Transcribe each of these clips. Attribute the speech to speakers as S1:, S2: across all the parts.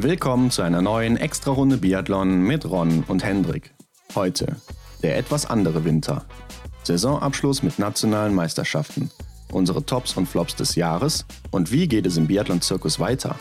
S1: Willkommen zu einer neuen Extra-Runde Biathlon mit Ron und Hendrik. Heute der etwas andere Winter. Saisonabschluss mit nationalen Meisterschaften. Unsere Tops und Flops des Jahres und wie geht es im Biathlon-Zirkus weiter?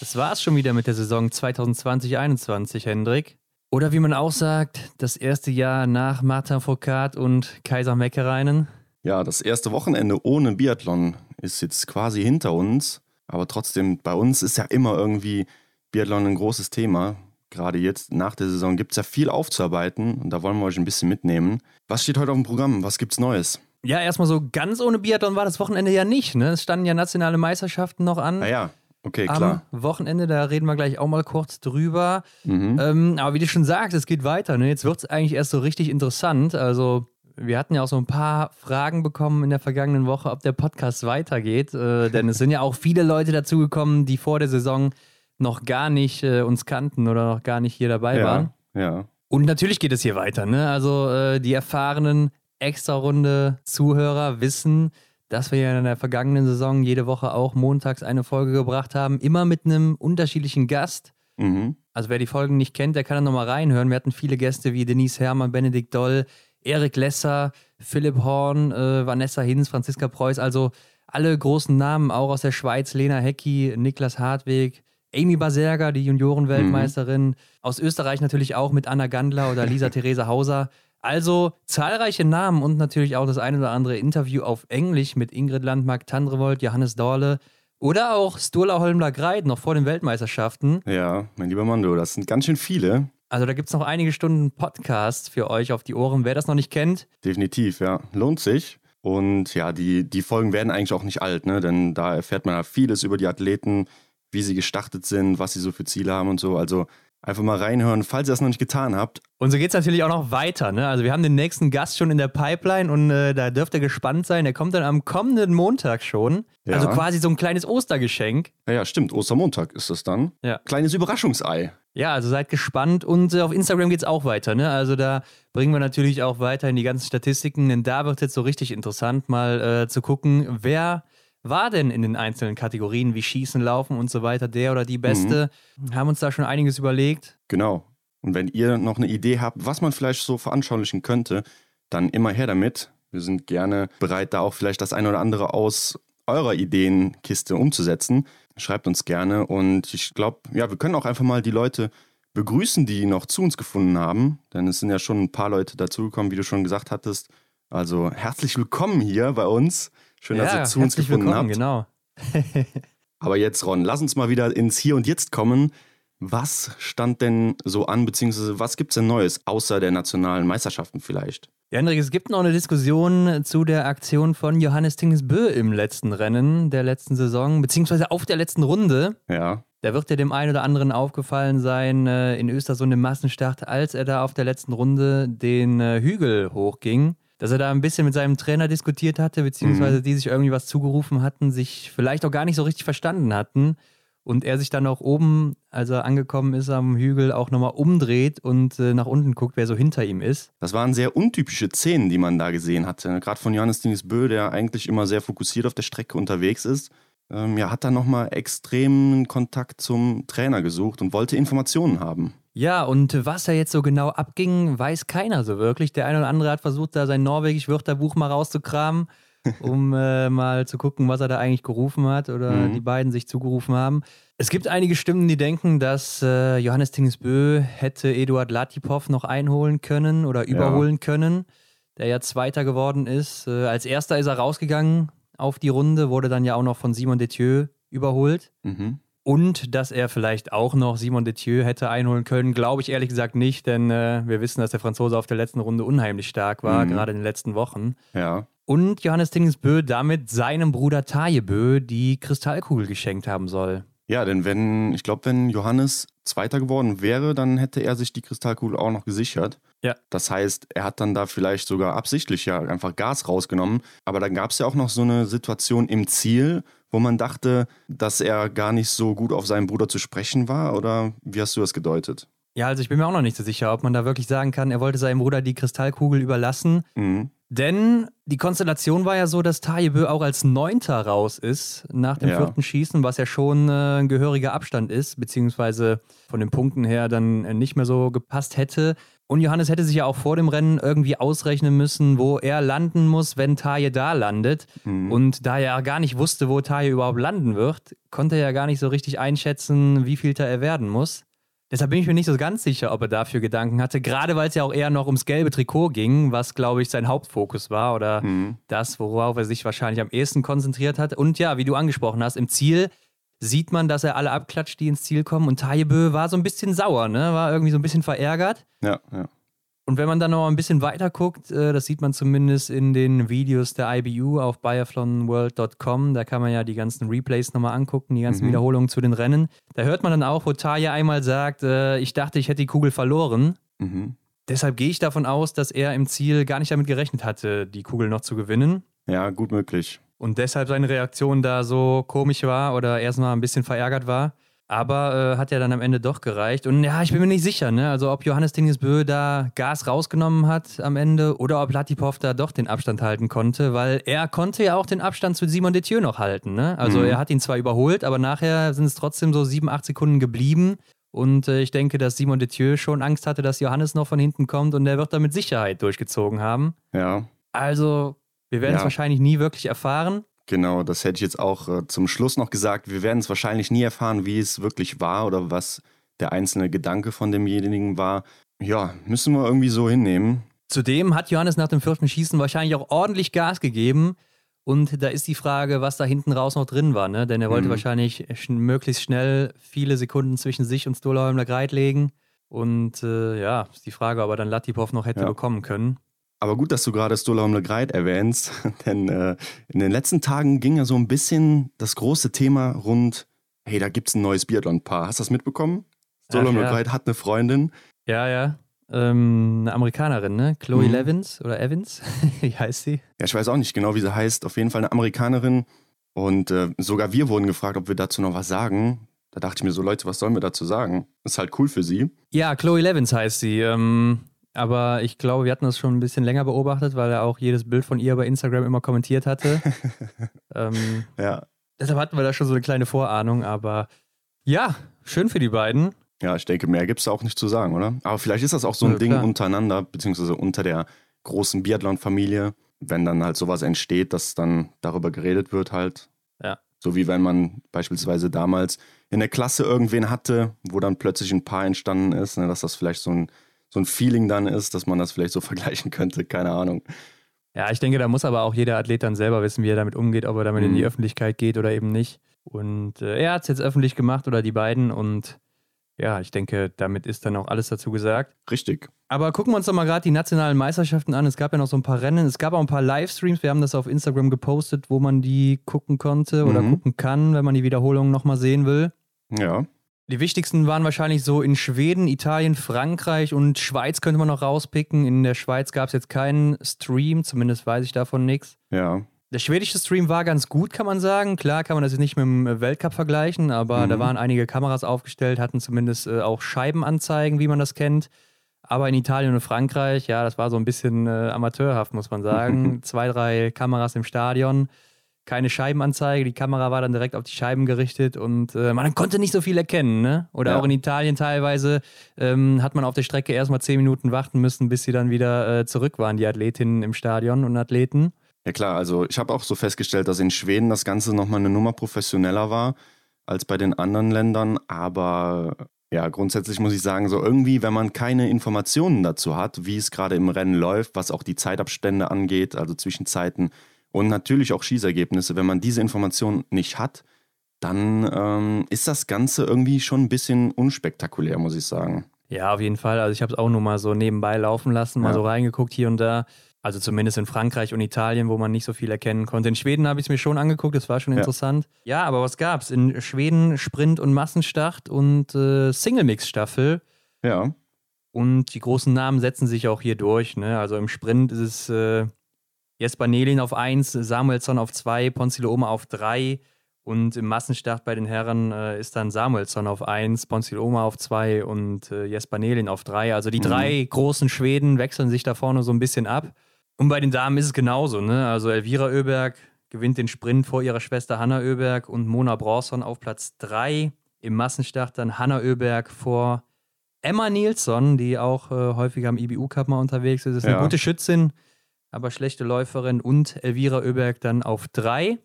S2: Das war's schon wieder mit der Saison 2020-21, Hendrik. Oder wie man auch sagt, das erste Jahr nach Martin Foucault und Kaiser Meckereinen.
S1: Ja, das erste Wochenende ohne Biathlon ist jetzt quasi hinter uns. Aber trotzdem, bei uns ist ja immer irgendwie Biathlon ein großes Thema. Gerade jetzt nach der Saison gibt es ja viel aufzuarbeiten und da wollen wir euch ein bisschen mitnehmen. Was steht heute auf dem Programm? Was gibt's Neues?
S2: Ja, erstmal so ganz ohne Biathlon war das Wochenende ja nicht. Ne? Es standen ja nationale Meisterschaften noch an.
S1: Naja, okay, klar.
S2: Am Wochenende, da reden wir gleich auch mal kurz drüber. Mhm. Ähm, aber wie du schon sagst, es geht weiter. Ne? Jetzt wird es eigentlich erst so richtig interessant. Also wir hatten ja auch so ein paar Fragen bekommen in der vergangenen Woche, ob der Podcast weitergeht. Äh, denn es sind ja auch viele Leute dazugekommen, die vor der Saison noch gar nicht äh, uns kannten oder noch gar nicht hier dabei
S1: ja,
S2: waren.
S1: Ja.
S2: Und natürlich geht es hier weiter. Ne? Also äh, die erfahrenen Extra-Runde Zuhörer wissen, dass wir ja in der vergangenen Saison jede Woche auch montags eine Folge gebracht haben, immer mit einem unterschiedlichen Gast. Mhm. Also wer die Folgen nicht kennt, der kann da nochmal reinhören. Wir hatten viele Gäste wie Denise Herrmann, Benedikt Doll, Erik Lesser, Philipp Horn, äh, Vanessa Hinz, Franziska Preuß, also alle großen Namen, auch aus der Schweiz, Lena Hecki, Niklas Hartweg, Amy Baserga, die Juniorenweltmeisterin, mhm. aus Österreich natürlich auch mit Anna Gandler oder Lisa Theresa Hauser. Also zahlreiche Namen und natürlich auch das eine oder andere Interview auf Englisch mit Ingrid Landmark, Tandrevold, Johannes Dorle oder auch Sturla Holmler Greit noch vor den Weltmeisterschaften.
S1: Ja, mein lieber Mando, das sind ganz schön viele.
S2: Also da gibt es noch einige Stunden Podcast für euch auf die Ohren, wer das noch nicht kennt.
S1: Definitiv, ja. Lohnt sich. Und ja, die, die Folgen werden eigentlich auch nicht alt, ne? Denn da erfährt man ja vieles über die Athleten, wie sie gestartet sind, was sie so für Ziele haben und so. Also einfach mal reinhören, falls ihr das noch nicht getan habt.
S2: Und so geht es natürlich auch noch weiter. Ne? Also wir haben den nächsten Gast schon in der Pipeline und äh, da dürft ihr gespannt sein. Der kommt dann am kommenden Montag schon. Ja. Also quasi so ein kleines Ostergeschenk.
S1: Ja, ja, stimmt. Ostermontag ist das dann. Ja. Kleines Überraschungsei.
S2: Ja, also seid gespannt und äh, auf Instagram geht es auch weiter. Ne? Also da bringen wir natürlich auch weiter in die ganzen Statistiken, denn da wird es jetzt so richtig interessant, mal äh, zu gucken, wer war denn in den einzelnen Kategorien wie Schießen, Laufen und so weiter der oder die Beste? Mhm. Haben uns da schon einiges überlegt.
S1: Genau. Und wenn ihr noch eine Idee habt, was man vielleicht so veranschaulichen könnte, dann immer her damit. Wir sind gerne bereit, da auch vielleicht das eine oder andere aus eurer Ideenkiste umzusetzen. Schreibt uns gerne und ich glaube, ja, wir können auch einfach mal die Leute begrüßen, die noch zu uns gefunden haben, denn es sind ja schon ein paar Leute dazugekommen, wie du schon gesagt hattest. Also herzlich willkommen hier bei uns. Schön, ja, dass ihr zu uns gefunden habt.
S2: Genau.
S1: Aber jetzt, Ron, lass uns mal wieder ins Hier und Jetzt kommen. Was stand denn so an, beziehungsweise was gibt es denn Neues, außer der nationalen Meisterschaften vielleicht?
S2: Ja, Hendrik, es gibt noch eine Diskussion zu der Aktion von Johannes Tingesbö im letzten Rennen der letzten Saison, beziehungsweise auf der letzten Runde.
S1: Ja.
S2: Da wird ja dem einen oder anderen aufgefallen sein äh, in Östersund im Massenstart, als er da auf der letzten Runde den äh, Hügel hochging dass er da ein bisschen mit seinem Trainer diskutiert hatte, beziehungsweise mhm. die sich irgendwie was zugerufen hatten, sich vielleicht auch gar nicht so richtig verstanden hatten. Und er sich dann auch oben, als er angekommen ist am Hügel, auch nochmal umdreht und äh, nach unten guckt, wer so hinter ihm ist.
S1: Das waren sehr untypische Szenen, die man da gesehen hatte. Gerade von Johannes Denis Bö, der eigentlich immer sehr fokussiert auf der Strecke unterwegs ist. Ähm, ja, hat dann nochmal extremen Kontakt zum Trainer gesucht und wollte Informationen haben.
S2: Ja, und was da jetzt so genau abging, weiß keiner so wirklich. Der eine oder andere hat versucht, da sein Norwegisch-Wörterbuch mal rauszukramen, um äh, mal zu gucken, was er da eigentlich gerufen hat oder mhm. die beiden sich zugerufen haben. Es gibt einige Stimmen, die denken, dass äh, Johannes Tingesbö hätte Eduard Latipov noch einholen können oder überholen ja. können, der ja Zweiter geworden ist. Äh, als Erster ist er rausgegangen auf die Runde, wurde dann ja auch noch von Simon Detieu überholt. Mhm. Und dass er vielleicht auch noch Simon Detieu hätte einholen können, glaube ich ehrlich gesagt nicht, denn äh, wir wissen, dass der Franzose auf der letzten Runde unheimlich stark war, mhm. gerade in den letzten Wochen.
S1: Ja.
S2: Und Johannes Tingesbö damit seinem Bruder Tajebö die Kristallkugel geschenkt haben soll.
S1: Ja, denn wenn, ich glaube, wenn Johannes Zweiter geworden wäre, dann hätte er sich die Kristallkugel auch noch gesichert.
S2: Ja.
S1: Das heißt, er hat dann da vielleicht sogar absichtlich ja einfach Gas rausgenommen. Aber dann gab es ja auch noch so eine Situation im Ziel, wo man dachte, dass er gar nicht so gut auf seinen Bruder zu sprechen war? Oder wie hast du das gedeutet?
S2: Ja, also ich bin mir auch noch nicht so sicher, ob man da wirklich sagen kann, er wollte seinem Bruder die Kristallkugel überlassen. Mhm. Denn die Konstellation war ja so, dass Tajebö auch als Neunter raus ist nach dem
S1: Ja.
S2: vierten Schießen, was ja schon äh, ein gehöriger Abstand ist, beziehungsweise von den Punkten her dann äh, nicht mehr so gepasst hätte. Und Johannes hätte sich ja auch vor dem Rennen irgendwie ausrechnen müssen, wo er landen muss, wenn Taje da landet.
S1: Mhm.
S2: Und da er gar nicht wusste, wo Taje überhaupt landen wird, konnte er ja gar nicht so richtig einschätzen, wie viel er werden muss. Deshalb bin ich mir nicht so ganz sicher, ob er dafür Gedanken hatte, gerade weil es ja auch eher noch ums gelbe Trikot ging, was, glaube ich, sein Hauptfokus war oder
S1: Mhm.
S2: das, worauf er sich wahrscheinlich am ehesten konzentriert hat. Und ja, wie du angesprochen hast, im Ziel sieht man, dass er alle abklatscht, die ins Ziel kommen. Und Tajebö war so ein bisschen sauer, ne? war irgendwie so ein bisschen verärgert.
S1: Ja, ja.
S2: Und wenn man dann noch ein bisschen weiter guckt, äh, das sieht man zumindest in den Videos der IBU auf biathlonworld.com, da kann man ja die ganzen Replays nochmal angucken, die ganzen
S1: Mhm.
S2: Wiederholungen zu den Rennen. Da hört man dann auch, wo Taya einmal sagt, äh, ich dachte, ich hätte die Kugel verloren.
S1: Mhm.
S2: Deshalb gehe ich davon aus, dass er im Ziel gar nicht damit gerechnet hatte, die Kugel noch zu gewinnen.
S1: Ja, gut möglich.
S2: Und deshalb seine Reaktion da so komisch war oder erstmal ein bisschen verärgert war. Aber äh, hat ja dann am Ende doch gereicht. Und ja, ich bin mir nicht sicher, ne? Also ob Johannes Dingesbö da Gas rausgenommen hat am Ende oder ob Latipov da doch den Abstand halten konnte, weil er konnte ja auch den Abstand zu Simon Detieu noch halten, ne? Also
S1: Mhm.
S2: er hat ihn zwar überholt, aber nachher sind es trotzdem so sieben, acht Sekunden geblieben. Und äh, ich denke, dass Simon Detieu schon Angst hatte, dass Johannes noch von hinten kommt und der wird da mit Sicherheit durchgezogen haben.
S1: Ja,
S2: Also, wir werden es
S1: Ja.
S2: wahrscheinlich nie wirklich erfahren.
S1: Genau. Das hätte ich jetzt auch äh, zum Schluss noch gesagt. Wir werden es wahrscheinlich nie erfahren, wie es wirklich war oder was der einzelne Gedanke von demjenigen war. Ja, müssen wir irgendwie so hinnehmen.
S2: Zudem hat Johannes nach dem vierten Schießen wahrscheinlich auch ordentlich Gas gegeben. Und da ist die Frage, was da hinten raus noch drin war, ne? Denn er wollte
S1: Mhm.
S2: wahrscheinlich schn möglichst schnell viele Sekunden zwischen sich und Stolaholmler Greit legen. Und äh, ja, ist die Frage, ob er dann Latipov noch hätte
S1: Ja.
S2: bekommen können.
S1: Aber gut, dass du gerade Stolaum Le Greit erwähnst, denn äh, in den letzten Tagen ging ja so ein bisschen das große Thema rund, hey, da gibt's ein neues Biathlon-Paar. Hast du das mitbekommen? Stolaum
S2: Ach,
S1: Le
S2: ja.
S1: Greit hat eine Freundin.
S2: Ja, ja. Ähm, eine Amerikanerin, ne? Chloe
S1: Mhm.
S2: Levins oder Evans? Wie heißt sie?
S1: Ja, ich weiß auch nicht genau, wie sie heißt. Auf jeden Fall eine Amerikanerin. Und äh, sogar wir wurden gefragt, ob wir dazu noch was sagen. Da dachte ich mir so, Leute, was sollen wir dazu sagen? Ist halt cool für sie.
S2: Ja, Chloe Levins heißt sie. Ähm, aber ich glaube, wir hatten das schon ein bisschen länger beobachtet, weil er auch jedes Bild von ihr bei Instagram immer kommentiert hatte. ähm,
S1: Ja.
S2: deshalb hatten wir da schon so eine kleine Vorahnung, aber ja, schön für die beiden.
S1: Ja, ich denke, mehr gibt's da auch nicht zu sagen, oder? Aber vielleicht ist das auch so ein
S2: Ja,
S1: Ding
S2: klar.
S1: untereinander, beziehungsweise unter der großen Biathlon-Familie, wenn dann halt sowas entsteht, dass dann darüber geredet wird halt.
S2: Ja.
S1: So wie wenn man beispielsweise damals in der Klasse irgendwen hatte, wo dann plötzlich ein Paar entstanden ist, ne, dass das vielleicht so ein, so ein Feeling dann ist, dass man das vielleicht so vergleichen könnte, keine Ahnung.
S2: Ja, ich denke, da muss aber auch jeder Athlet dann selber wissen, wie er damit umgeht, ob er damit in
S1: Mhm.
S2: die Öffentlichkeit geht oder eben nicht. Und äh, er hat es jetzt öffentlich gemacht oder die beiden und ja, ich denke, damit ist dann auch alles dazu gesagt.
S1: Richtig.
S2: Aber gucken wir uns doch mal gerade die nationalen Meisterschaften an. Es gab ja noch so ein paar Rennen. Es gab auch ein paar Livestreams. Wir haben das auf Instagram gepostet, wo man die gucken konnte oder
S1: Mhm.
S2: gucken kann, wenn man die Wiederholung nochmal sehen will.
S1: Ja.
S2: Die wichtigsten waren wahrscheinlich so in Schweden, Italien, Frankreich und Schweiz könnte man noch rauspicken. In der Schweiz gab es jetzt keinen Stream, zumindest weiß ich davon nichts.
S1: Ja.
S2: Der schwedische Stream war ganz gut, kann man sagen. Klar kann man das jetzt nicht mit dem Weltcup vergleichen, aber
S1: Mhm.
S2: da waren einige Kameras aufgestellt, hatten zumindest äh, auch Scheibenanzeigen, wie man das kennt. Aber in Italien und Frankreich, ja, das war so ein bisschen äh, amateurhaft, muss man sagen. Zwei, drei Kameras im Stadion, keine Scheibenanzeige, die Kamera war dann direkt auf die Scheiben gerichtet und äh, man konnte nicht so viel erkennen. Ne? Oder
S1: Ja.
S2: auch in Italien teilweise ähm, hat man auf der Strecke erstmal zehn Minuten warten müssen, bis sie dann wieder äh, zurück waren, die Athletinnen im Stadion und Athleten.
S1: Ja klar, also ich habe auch so festgestellt, dass in Schweden das Ganze nochmal eine Nummer professioneller war als bei den anderen Ländern. Aber ja, grundsätzlich muss ich sagen, so irgendwie, wenn man keine Informationen dazu hat, wie es gerade im Rennen läuft, was auch die Zeitabstände angeht, also Zwischenzeiten und natürlich auch Schießergebnisse, wenn man diese Informationen nicht hat, dann ähm, ist das Ganze irgendwie schon ein bisschen unspektakulär, muss ich sagen.
S2: Ja, auf jeden Fall. Also ich habe es auch nur mal so nebenbei laufen lassen, mal
S1: Ja.
S2: so reingeguckt hier und da. Also zumindest in Frankreich und Italien, wo man nicht so viel erkennen konnte. In Schweden habe ich es mir schon angeguckt, das war schon
S1: Ja.
S2: interessant. Ja, aber was gab's? In Schweden Sprint und Massenstart und äh, Single-Mix-Staffel.
S1: Ja,
S2: Und die großen Namen setzen sich auch hier durch. Ne? Also im Sprint ist es äh, Jesper Nelin auf 1, Samuelsson auf 2, Ponzilo Oma auf 3. Und im Massenstart bei den Herren äh, ist dann Samuelsson auf 1, Ponzilo Oma auf 2 und äh, Jesper Nelin auf 3. Also die
S1: Mhm.
S2: drei großen Schweden wechseln sich da vorne so ein bisschen ab. Und bei den Damen ist es genauso. Ne? Also Elvira Oeberg gewinnt den Sprint vor ihrer Schwester Hanna Oeberg und Mona Bronson auf Platz 3. Im Massenstart dann Hanna Oeberg vor Emma Nilsson, die auch äh, häufiger am IBU-Cup mal unterwegs ist. Ist eine
S1: Ja.
S2: gute Schützin, aber schlechte Läuferin. Und Elvira Oeberg dann auf 3.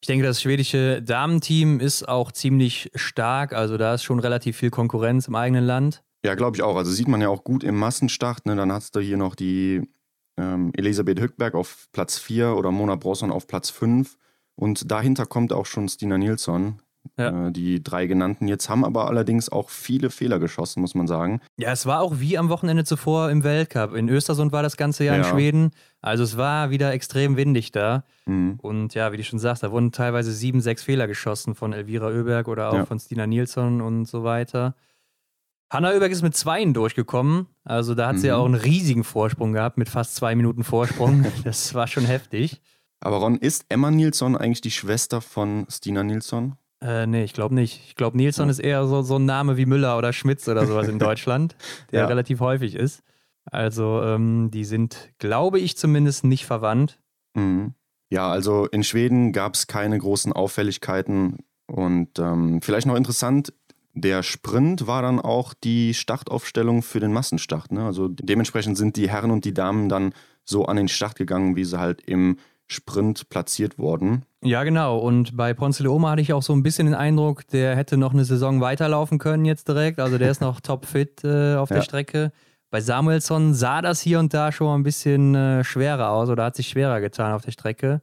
S2: Ich denke, das schwedische Damenteam ist auch ziemlich stark. Also da ist schon relativ viel Konkurrenz im eigenen Land.
S1: Ja, glaube ich auch. Also sieht man ja auch gut im Massenstart. Ne? Dann hast du hier noch die ähm, Elisabeth Hückberg auf Platz 4 oder Mona Brosson auf Platz 5. Und dahinter kommt auch schon Stina Nilsson.
S2: Ja.
S1: Äh, die drei genannten jetzt haben aber allerdings auch viele Fehler geschossen, muss man sagen.
S2: Ja, es war auch wie am Wochenende zuvor im Weltcup. In Östersund war das ganze Jahr in
S1: Ja.
S2: Schweden. Also es war wieder extrem windig da.
S1: Mhm.
S2: Und ja, wie du schon sagst, da wurden teilweise sieben, sechs Fehler geschossen von Elvira Oeberg oder auch
S1: Ja.
S2: von Stina Nilsson und so weiter. Hanna Oeberg ist mit Zweien durchgekommen. Also da hat sie
S1: Mhm.
S2: ja auch einen riesigen Vorsprung gehabt mit fast zwei Minuten Vorsprung. das war schon heftig.
S1: Aber Ron, ist Emma Nilsson eigentlich die Schwester von Stina Nilsson?
S2: Äh, nee, ich glaube nicht. Ich glaube, Nilsson ist eher so, so ein Name wie Müller oder Schmitz oder sowas in Deutschland, der
S1: Ja.
S2: relativ häufig ist. Also, ähm, die sind, glaube ich, zumindest nicht verwandt.
S1: Mhm. Ja, also in Schweden gab es keine großen Auffälligkeiten. Und ähm, vielleicht noch interessant, der Sprint war dann auch die Startaufstellung für den Massenstart. Ne? Also dementsprechend sind die Herren und die Damen dann so an den Start gegangen, wie sie halt im Sprint platziert wurden.
S2: Ja, genau. Und bei Ponce de Oma hatte ich auch so ein bisschen den Eindruck, der hätte noch eine Saison weiterlaufen können jetzt direkt. Also der ist noch topfit äh, auf der
S1: Ja.
S2: Strecke. Bei Samuelsson sah das hier und da schon mal ein bisschen äh, schwerer aus oder hat sich schwerer getan auf der Strecke.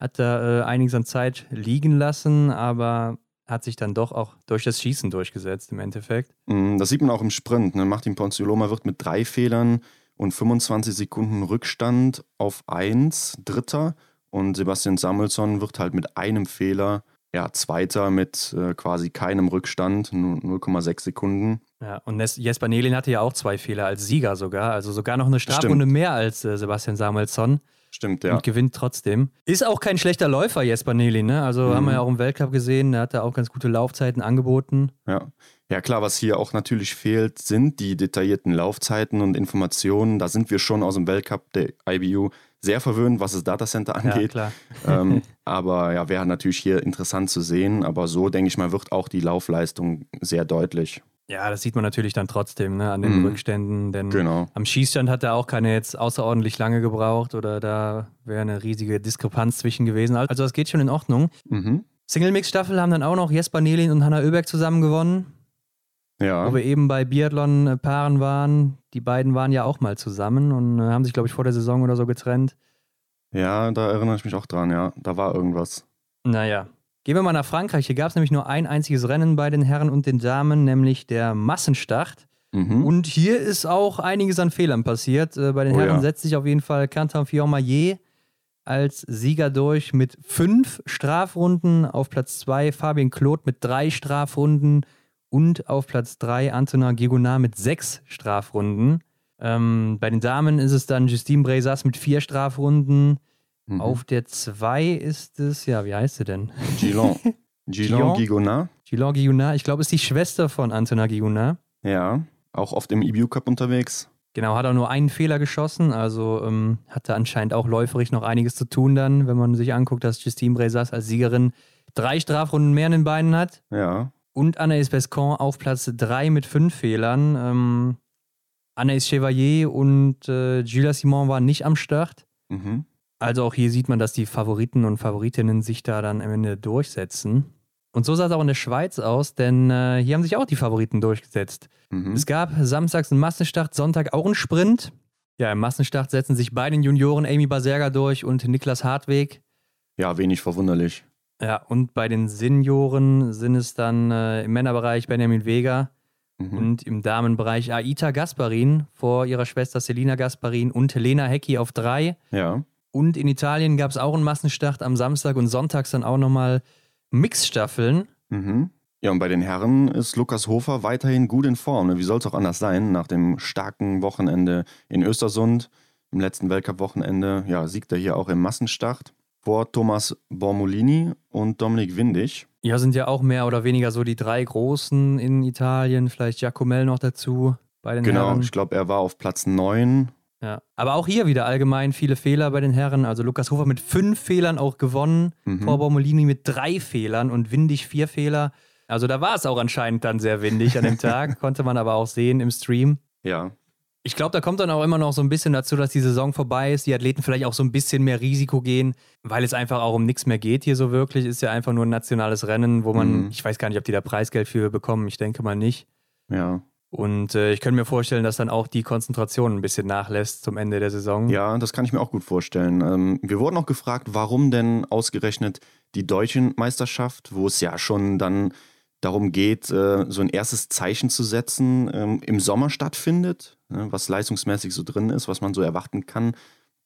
S2: Hat da äh, einiges an Zeit liegen lassen, aber hat sich dann doch auch durch das Schießen durchgesetzt im Endeffekt.
S1: Mm, Das sieht man auch im Sprint. Ne? Martin Ponzioloma wird mit drei Fehlern und 25 Sekunden Rückstand auf 1 Dritter. Und Sebastian Samuelsson wird halt mit einem Fehler ja, Zweiter mit äh, quasi keinem Rückstand, nur 0,6 Sekunden.
S2: Ja, und Jesper Nelin hatte ja auch zwei Fehler als Sieger sogar, also sogar noch eine Strafrunde mehr als äh, Sebastian Samuelsson.
S1: Stimmt, ja.
S2: und gewinnt trotzdem. Ist auch kein schlechter Läufer, Jesper Nelly, ne? Also
S1: Mhm.
S2: haben wir ja auch im Weltcup gesehen, der hat da auch ganz gute Laufzeiten angeboten.
S1: Ja. Ja, klar, was hier auch natürlich fehlt, sind die detaillierten Laufzeiten und Informationen. Da sind wir schon aus dem Weltcup der IBU sehr verwöhnt, was das Datacenter
S2: Ja,
S1: angeht.
S2: klar.
S1: ähm, aber ja, wäre natürlich hier interessant zu sehen. Aber so, denke ich mal, wird auch die Laufleistung sehr deutlich.
S2: Ja, das sieht man natürlich dann trotzdem, ne? An den
S1: Mhm.
S2: Rückständen, denn
S1: Genau.
S2: am Schießstand hat er auch keine jetzt außerordentlich lange gebraucht oder da wäre eine riesige Diskrepanz zwischen gewesen. Also das geht schon in Ordnung.
S1: Mhm.
S2: Single-Mix-Staffel haben dann auch noch Jesper Nelin und Hanna Oeberg zusammen gewonnen,
S1: Ja.
S2: wo wir eben bei Biathlon-Paaren waren. Die beiden waren ja auch mal zusammen und äh, haben sich, glaube ich, vor der Saison oder so getrennt.
S1: ja, da erinnere ich mich auch dran, ja. Da war irgendwas.
S2: Naja. Gehen wir mal nach Frankreich. Hier gab es nämlich nur ein einziges Rennen bei den Herren und den Damen, nämlich der Massenstart.
S1: Mhm.
S2: Und hier ist auch einiges an Fehlern passiert. Äh, Bei den
S1: Oh
S2: Herren
S1: ja.
S2: setzt sich auf jeden Fall Quentin Fillon-Maillet als Sieger durch mit fünf Strafrunden. Auf Platz zwei Fabien Claude mit drei Strafrunden. Und auf Platz drei Antonin Gigonard mit sechs Strafrunden. Ähm, bei den Damen ist es dann Justine Brezas mit vier Strafrunden.
S1: Mhm.
S2: Auf der 2 ist es, ja, wie heißt sie denn?
S1: Gillon.
S2: Gillon?
S1: Gillon Gigonard.
S2: Gilon Guillonard, ich glaube, ist die Schwester von Antonin Guillonard.
S1: Ja. Auch oft im EBU Cup unterwegs.
S2: Genau, hat auch nur einen Fehler geschossen, also ähm, hatte anscheinend auch läuferisch noch einiges zu tun dann, wenn man sich anguckt, dass Justine Brezas als Siegerin drei Strafrunden mehr in den Beinen hat.
S1: Ja.
S2: Und Anaïs Bescon auf Platz 3 mit fünf Fehlern. Ähm, Anaïs Chevalier und äh, Julia Simon waren nicht am Start.
S1: Mhm.
S2: Also auch hier sieht man, dass die Favoriten und Favoritinnen sich da dann am Ende durchsetzen. Und so sah es auch in der Schweiz aus, denn äh, hier haben sich auch die Favoriten durchgesetzt.
S1: Mhm.
S2: Es gab samstags einen Massenstart, Sonntag auch einen Sprint. Ja, im Massenstart setzen sich beide Junioren Amy Baserga durch und Niklas Hartweg.
S1: Ja, wenig verwunderlich.
S2: Ja, und bei den Senioren sind es dann äh, im Männerbereich Benjamin Vega
S1: Mhm.
S2: und im Damenbereich Aita Gasparin vor ihrer Schwester Selina Gasparin und Helena Hecki auf drei.
S1: Ja.
S2: Und in Italien gab es auch einen Massenstart am Samstag und sonntags dann auch nochmal Mixstaffeln.
S1: Mhm. Ja, und bei den Herren ist Lukas Hofer weiterhin gut in Form. ne? Wie soll es auch anders sein? Nach dem starken Wochenende in Östersund, im letzten Weltcup-Wochenende, ja, siegt er hier auch im Massenstart vor Thomas Bormolini und Dominik Windig.
S2: Ja, sind ja auch mehr oder weniger so die drei Großen in Italien, vielleicht Giacomel noch dazu bei den
S1: Genau,
S2: Herren.
S1: ich glaube, er war auf Platz 9
S2: Ja. Aber auch hier wieder allgemein viele Fehler bei den Herren. Also Lukas Hofer mit fünf Fehlern auch gewonnen, mhm. vor Baumolini mit drei Fehlern und Windig vier Fehler. Also da war es auch anscheinend dann sehr windig an dem Tag, konnte man aber auch sehen im Stream.
S1: Ja.
S2: Ich glaube, da kommt dann auch immer noch so ein bisschen dazu, dass die Saison vorbei ist, die Athleten vielleicht auch so ein bisschen mehr Risiko gehen, weil es einfach auch um nichts mehr geht hier so wirklich. Ist ja einfach nur ein nationales Rennen, wo man, mhm. ich weiß gar nicht, ob die da Preisgeld für bekommen, ich denke mal nicht.
S1: Ja.
S2: Und äh, ich könnte mir vorstellen, dass dann auch die Konzentration ein bisschen nachlässt zum Ende der Saison.
S1: Ja, das kann ich mir auch gut vorstellen. Ähm, wir wurden auch gefragt, warum denn ausgerechnet die deutsche Meisterschaft, wo es ja schon dann darum geht, äh, so ein erstes Zeichen zu setzen, ähm, im Sommer stattfindet, was leistungsmäßig so drin ist, was man so erwarten kann.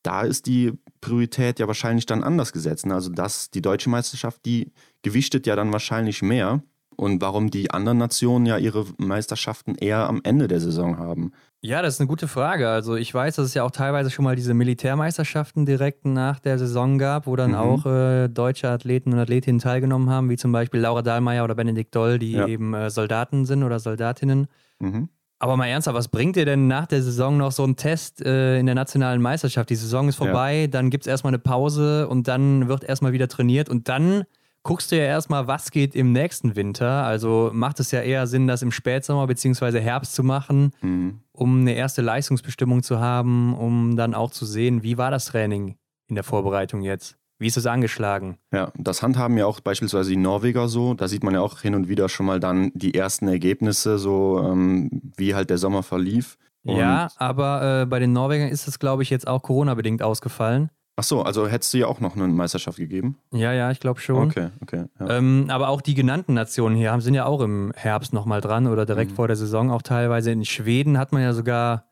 S1: Da ist die Priorität ja wahrscheinlich dann anders gesetzt. Ne? Also dass die deutsche Meisterschaft, die gewichtet ja dann wahrscheinlich mehr und warum die anderen Nationen ja ihre Meisterschaften eher am Ende der Saison haben.
S2: Ja, das ist eine gute Frage. Also ich weiß, dass es ja auch teilweise schon mal diese Militärmeisterschaften direkt nach der Saison gab, wo dann mhm. auch äh, deutsche Athleten und Athletinnen teilgenommen haben, wie zum Beispiel Laura Dahlmeier oder Benedikt Doll, die ja. eben äh, Soldaten sind oder Soldatinnen. Mhm. Aber mal ernsthaft, was bringt dir denn nach der Saison noch so ein Test äh, in der nationalen Meisterschaft? Die Saison ist vorbei, ja. dann gibt es erstmal eine Pause und dann wird erstmal wieder trainiert und dann guckst du ja erstmal, was geht im nächsten Winter. Also macht es ja eher Sinn, das im Spätsommer bzw. Herbst zu machen, mhm. um eine erste Leistungsbestimmung zu haben, um dann auch zu sehen, wie war das Training in der Vorbereitung jetzt? Wie ist es angeschlagen?
S1: Ja, das handhaben ja auch beispielsweise die Norweger so. Da sieht man ja auch hin und wieder schon mal dann die ersten Ergebnisse, so ähm, wie halt der Sommer verlief.
S2: Und ja, aber äh, bei den Norwegern ist es, glaube ich, jetzt auch Corona-bedingt ausgefallen.
S1: Ach so, also hättest du ja auch noch eine Meisterschaft gegeben?
S2: Ja, ja, ich glaube schon.
S1: Okay, okay.
S2: Ja. Ähm, aber auch die genannten Nationen hier sind ja auch im Herbst nochmal dran oder direkt mhm. vor der Saison auch teilweise. In Schweden hat man ja sogar,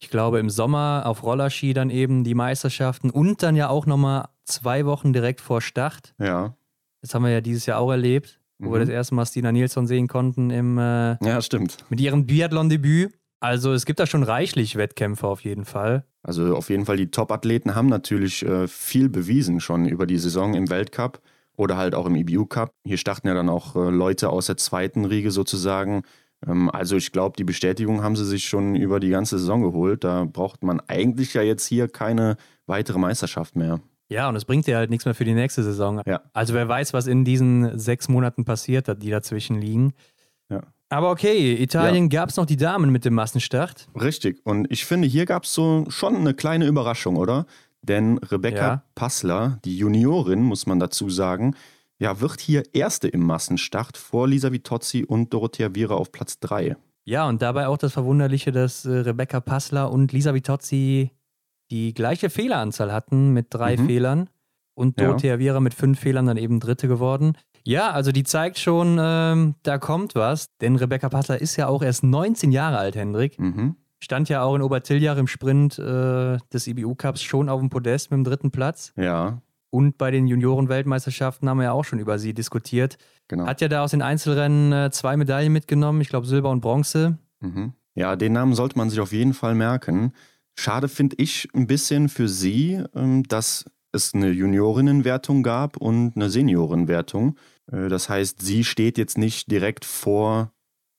S2: ich glaube, im Sommer auf Rollerski dann eben die Meisterschaften und dann ja auch nochmal zwei Wochen direkt vor Start.
S1: Ja.
S2: Das haben wir ja dieses Jahr auch erlebt, wo mhm. wir das erste Mal Stina Nilsson sehen konnten im.
S1: Äh, ja, stimmt.
S2: Mit ihrem Biathlon-Debüt. Also es gibt da schon reichlich Wettkämpfe auf jeden Fall.
S1: Also auf jeden Fall die Top-Athleten haben natürlich äh, viel bewiesen schon über die Saison im Weltcup oder halt auch im IBU Cup. Hier starten ja dann auch äh, Leute aus der zweiten Riege sozusagen. Ähm, also ich glaube, die Bestätigung haben sie sich schon über die ganze Saison geholt. Da braucht man eigentlich ja jetzt hier keine weitere Meisterschaft mehr.
S2: Ja, und es bringt dir halt nichts mehr für die nächste Saison.
S1: Ja.
S2: Also wer weiß, was in diesen sechs Monaten passiert, die dazwischen liegen.
S1: Ja.
S2: Aber okay, Italien ja. gab es noch die Damen mit dem Massenstart.
S1: Richtig. Und ich finde, hier gab es so schon eine kleine Überraschung, oder? Denn Rebecca ja. Passler, die Juniorin, muss man dazu sagen, ja, wird hier Erste im Massenstart vor Lisa Vitozzi und Dorothea Viera auf Platz 3.
S2: Ja, und dabei auch das Verwunderliche, dass äh, Rebecca Passler und Lisa Vitozzi die gleiche Fehleranzahl hatten mit drei mhm. Fehlern und Dorothea ja. Viera mit fünf Fehlern dann eben Dritte geworden. Ja, also die zeigt schon, ähm, da kommt was. Denn Rebecca Passler ist ja auch erst 19 Jahre alt, Hendrik.
S1: Mhm.
S2: Stand ja auch in Obertiljach im Sprint äh, des IBU-Cups schon auf dem Podest mit dem dritten Platz.
S1: Ja.
S2: Und bei den Junioren-Weltmeisterschaften haben wir ja auch schon über sie diskutiert.
S1: Genau.
S2: Hat ja da aus den Einzelrennen äh, zwei Medaillen mitgenommen, ich glaube Silber und Bronze.
S1: Mhm. Ja, den Namen sollte man sich auf jeden Fall merken. Schade finde ich ein bisschen für sie, ähm, dass es eine Juniorinnenwertung gab und eine Seniorenwertung. Äh, das heißt, sie steht jetzt nicht direkt vor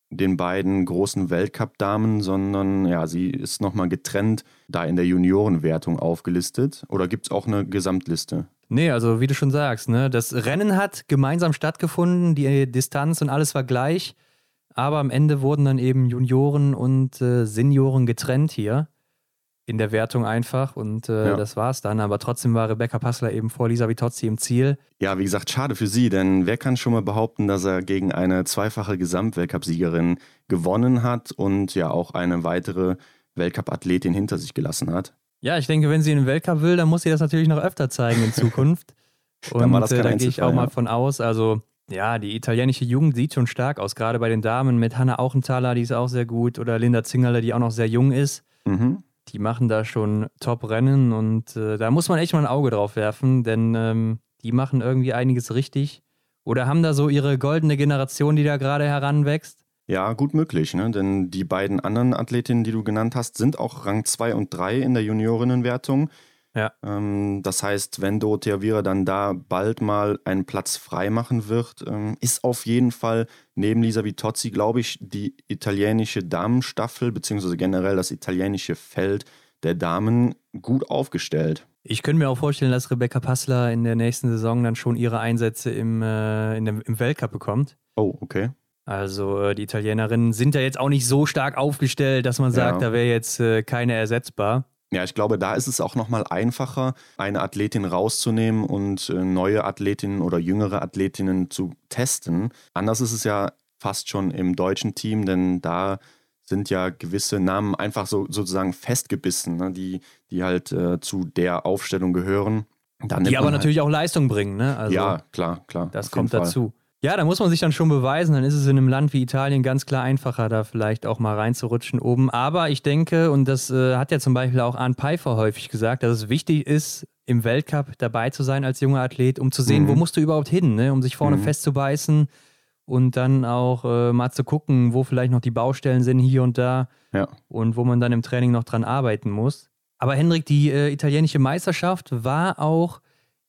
S1: den beiden großen Weltcup-Damen, sondern ja, sie ist nochmal getrennt da in der Juniorenwertung aufgelistet. Oder gibt es auch eine Gesamtliste?
S2: Nee, also wie du schon sagst, ne, das Rennen hat gemeinsam stattgefunden, die Distanz und alles war gleich, aber am Ende wurden dann eben Junioren und äh, Senioren getrennt hier in der Wertung einfach und äh, ja. das war's dann. Aber trotzdem war Rebecca Passler eben vor Lisa Vitozzi im Ziel.
S1: Ja, wie gesagt, schade für sie, denn wer kann schon mal behaupten, dass er gegen eine zweifache Gesamtweltcup-Siegerin gewonnen hat und ja auch eine weitere Weltcup-Athletin hinter sich gelassen hat?
S2: Ja, ich denke, wenn sie in den Weltcup will, dann muss sie das natürlich noch öfter zeigen in Zukunft. und äh, da gehe ich auch mal von aus. Also ja, die italienische Jugend sieht schon stark aus, gerade bei den Damen mit Hanna Auchenthaler, die ist auch sehr gut, oder Linda Zingerle, die auch noch sehr jung ist.
S1: Mhm
S2: die machen da schon Top-Rennen und äh, da muss man echt mal ein Auge drauf werfen, denn ähm, die machen irgendwie einiges richtig. Oder haben da so ihre goldene Generation, die da gerade heranwächst?
S1: Ja, gut möglich, ne? denn die beiden anderen Athletinnen, die du genannt hast, sind auch Rang 2 und 3 in der Juniorinnenwertung.
S2: Ja.
S1: Ähm, das heißt, wenn Dorothea Viera dann da bald mal einen Platz frei machen wird, ähm, ist auf jeden Fall neben Lisa Vitozzi, glaube ich, die italienische Damenstaffel, beziehungsweise generell das italienische Feld der Damen gut aufgestellt.
S2: Ich könnte mir auch vorstellen, dass Rebecca Passler in der nächsten Saison dann schon ihre Einsätze im, äh, in dem, im Weltcup bekommt.
S1: Oh, okay.
S2: Also äh, die Italienerinnen sind ja jetzt auch nicht so stark aufgestellt, dass man sagt, ja. da wäre jetzt äh, keine ersetzbar.
S1: Ja, ich glaube, da ist es auch nochmal einfacher, eine Athletin rauszunehmen und äh, neue Athletinnen oder jüngere Athletinnen zu testen. Anders ist es ja fast schon im deutschen Team, denn da sind ja gewisse Namen einfach so sozusagen festgebissen, ne, die, die halt äh, zu der Aufstellung gehören.
S2: die aber halt natürlich auch Leistung bringen, ne?
S1: Also, ja, klar, klar.
S2: Das kommt dazu. Ja, da muss man sich dann schon beweisen. Dann ist es in einem Land wie Italien ganz klar einfacher, da vielleicht auch mal reinzurutschen oben. Aber ich denke, und das äh, hat ja zum Beispiel auch Arne Pfeiffer häufig gesagt, dass es wichtig ist, im Weltcup dabei zu sein als junger Athlet, um zu sehen, mhm. wo musst du überhaupt hin, ne? um sich vorne mhm. festzubeißen und dann auch äh, mal zu gucken, wo vielleicht noch die Baustellen sind hier und da
S1: ja.
S2: und wo man dann im Training noch dran arbeiten muss. Aber Hendrik, die äh, italienische Meisterschaft war auch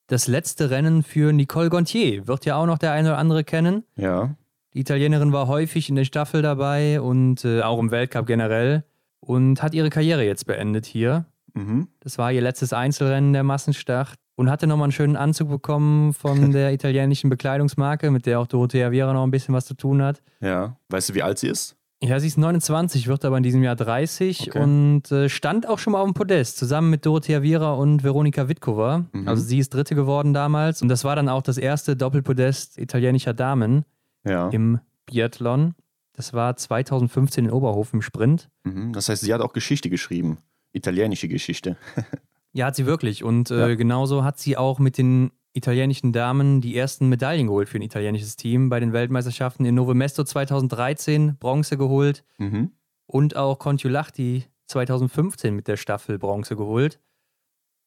S2: das letzte Rennen für Nicole Gontier. Wird ja auch noch der eine oder andere kennen.
S1: Ja.
S2: Die Italienerin war häufig in der Staffel dabei und äh, auch im Weltcup generell und hat ihre Karriere jetzt beendet hier.
S1: Mhm.
S2: Das war ihr letztes Einzelrennen der Massenstart und hatte nochmal einen schönen Anzug bekommen von der italienischen Bekleidungsmarke, mit der auch Dorothea Viera noch ein bisschen was zu tun hat.
S1: Ja. Weißt du, wie alt sie ist?
S2: Ja, sie ist 29, wird aber in diesem Jahr 30 okay. und äh, stand auch schon mal auf dem Podest, zusammen mit Dorothea Viera und Veronika Witkova. Mhm. Also sie ist Dritte geworden damals und das war dann auch das erste Doppelpodest italienischer Damen
S1: ja.
S2: im Biathlon. Das war 2015 in Oberhof im Sprint.
S1: Mhm. Das heißt, sie hat auch Geschichte geschrieben, italienische Geschichte.
S2: ja, hat sie wirklich und äh, ja. genauso hat sie auch mit den italienischen Damen die ersten Medaillen geholt für ein italienisches Team bei den Weltmeisterschaften in Novo Mesto 2013 Bronze geholt
S1: mhm.
S2: und auch Kontiolahti 2015 mit der Staffel Bronze geholt.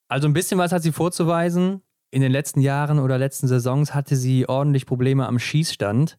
S2: Also ein bisschen was hat sie vorzuweisen. In den letzten Jahren oder letzten Saisons hatte sie ordentlich Probleme am Schießstand.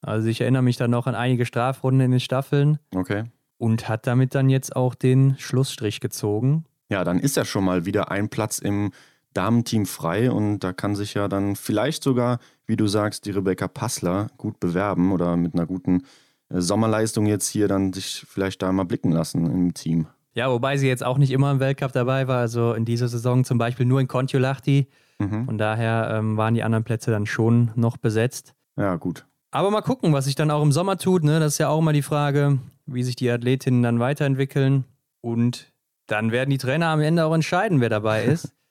S2: Also ich erinnere mich dann noch an einige Strafrunden in den Staffeln.
S1: Okay.
S2: Und hat damit dann jetzt auch den Schlussstrich gezogen.
S1: Ja, dann ist ja schon mal wieder ein Platz im Damenteam frei und da kann sich ja dann vielleicht sogar, wie du sagst, die Rebecca Passler gut bewerben oder mit einer guten äh, Sommerleistung jetzt hier dann sich vielleicht da mal blicken lassen im Team.
S2: Ja, wobei sie jetzt auch nicht immer im Weltcup dabei war, also in dieser Saison zum Beispiel nur in Kontiolahti. Mhm. Von daher ähm, waren die anderen Plätze dann schon noch besetzt.
S1: Ja, gut.
S2: Aber mal gucken, was sich dann auch im Sommer tut. Ne? Das ist ja auch mal die Frage, wie sich die Athletinnen dann weiterentwickeln. Und dann werden die Trainer am Ende auch entscheiden, wer dabei ist.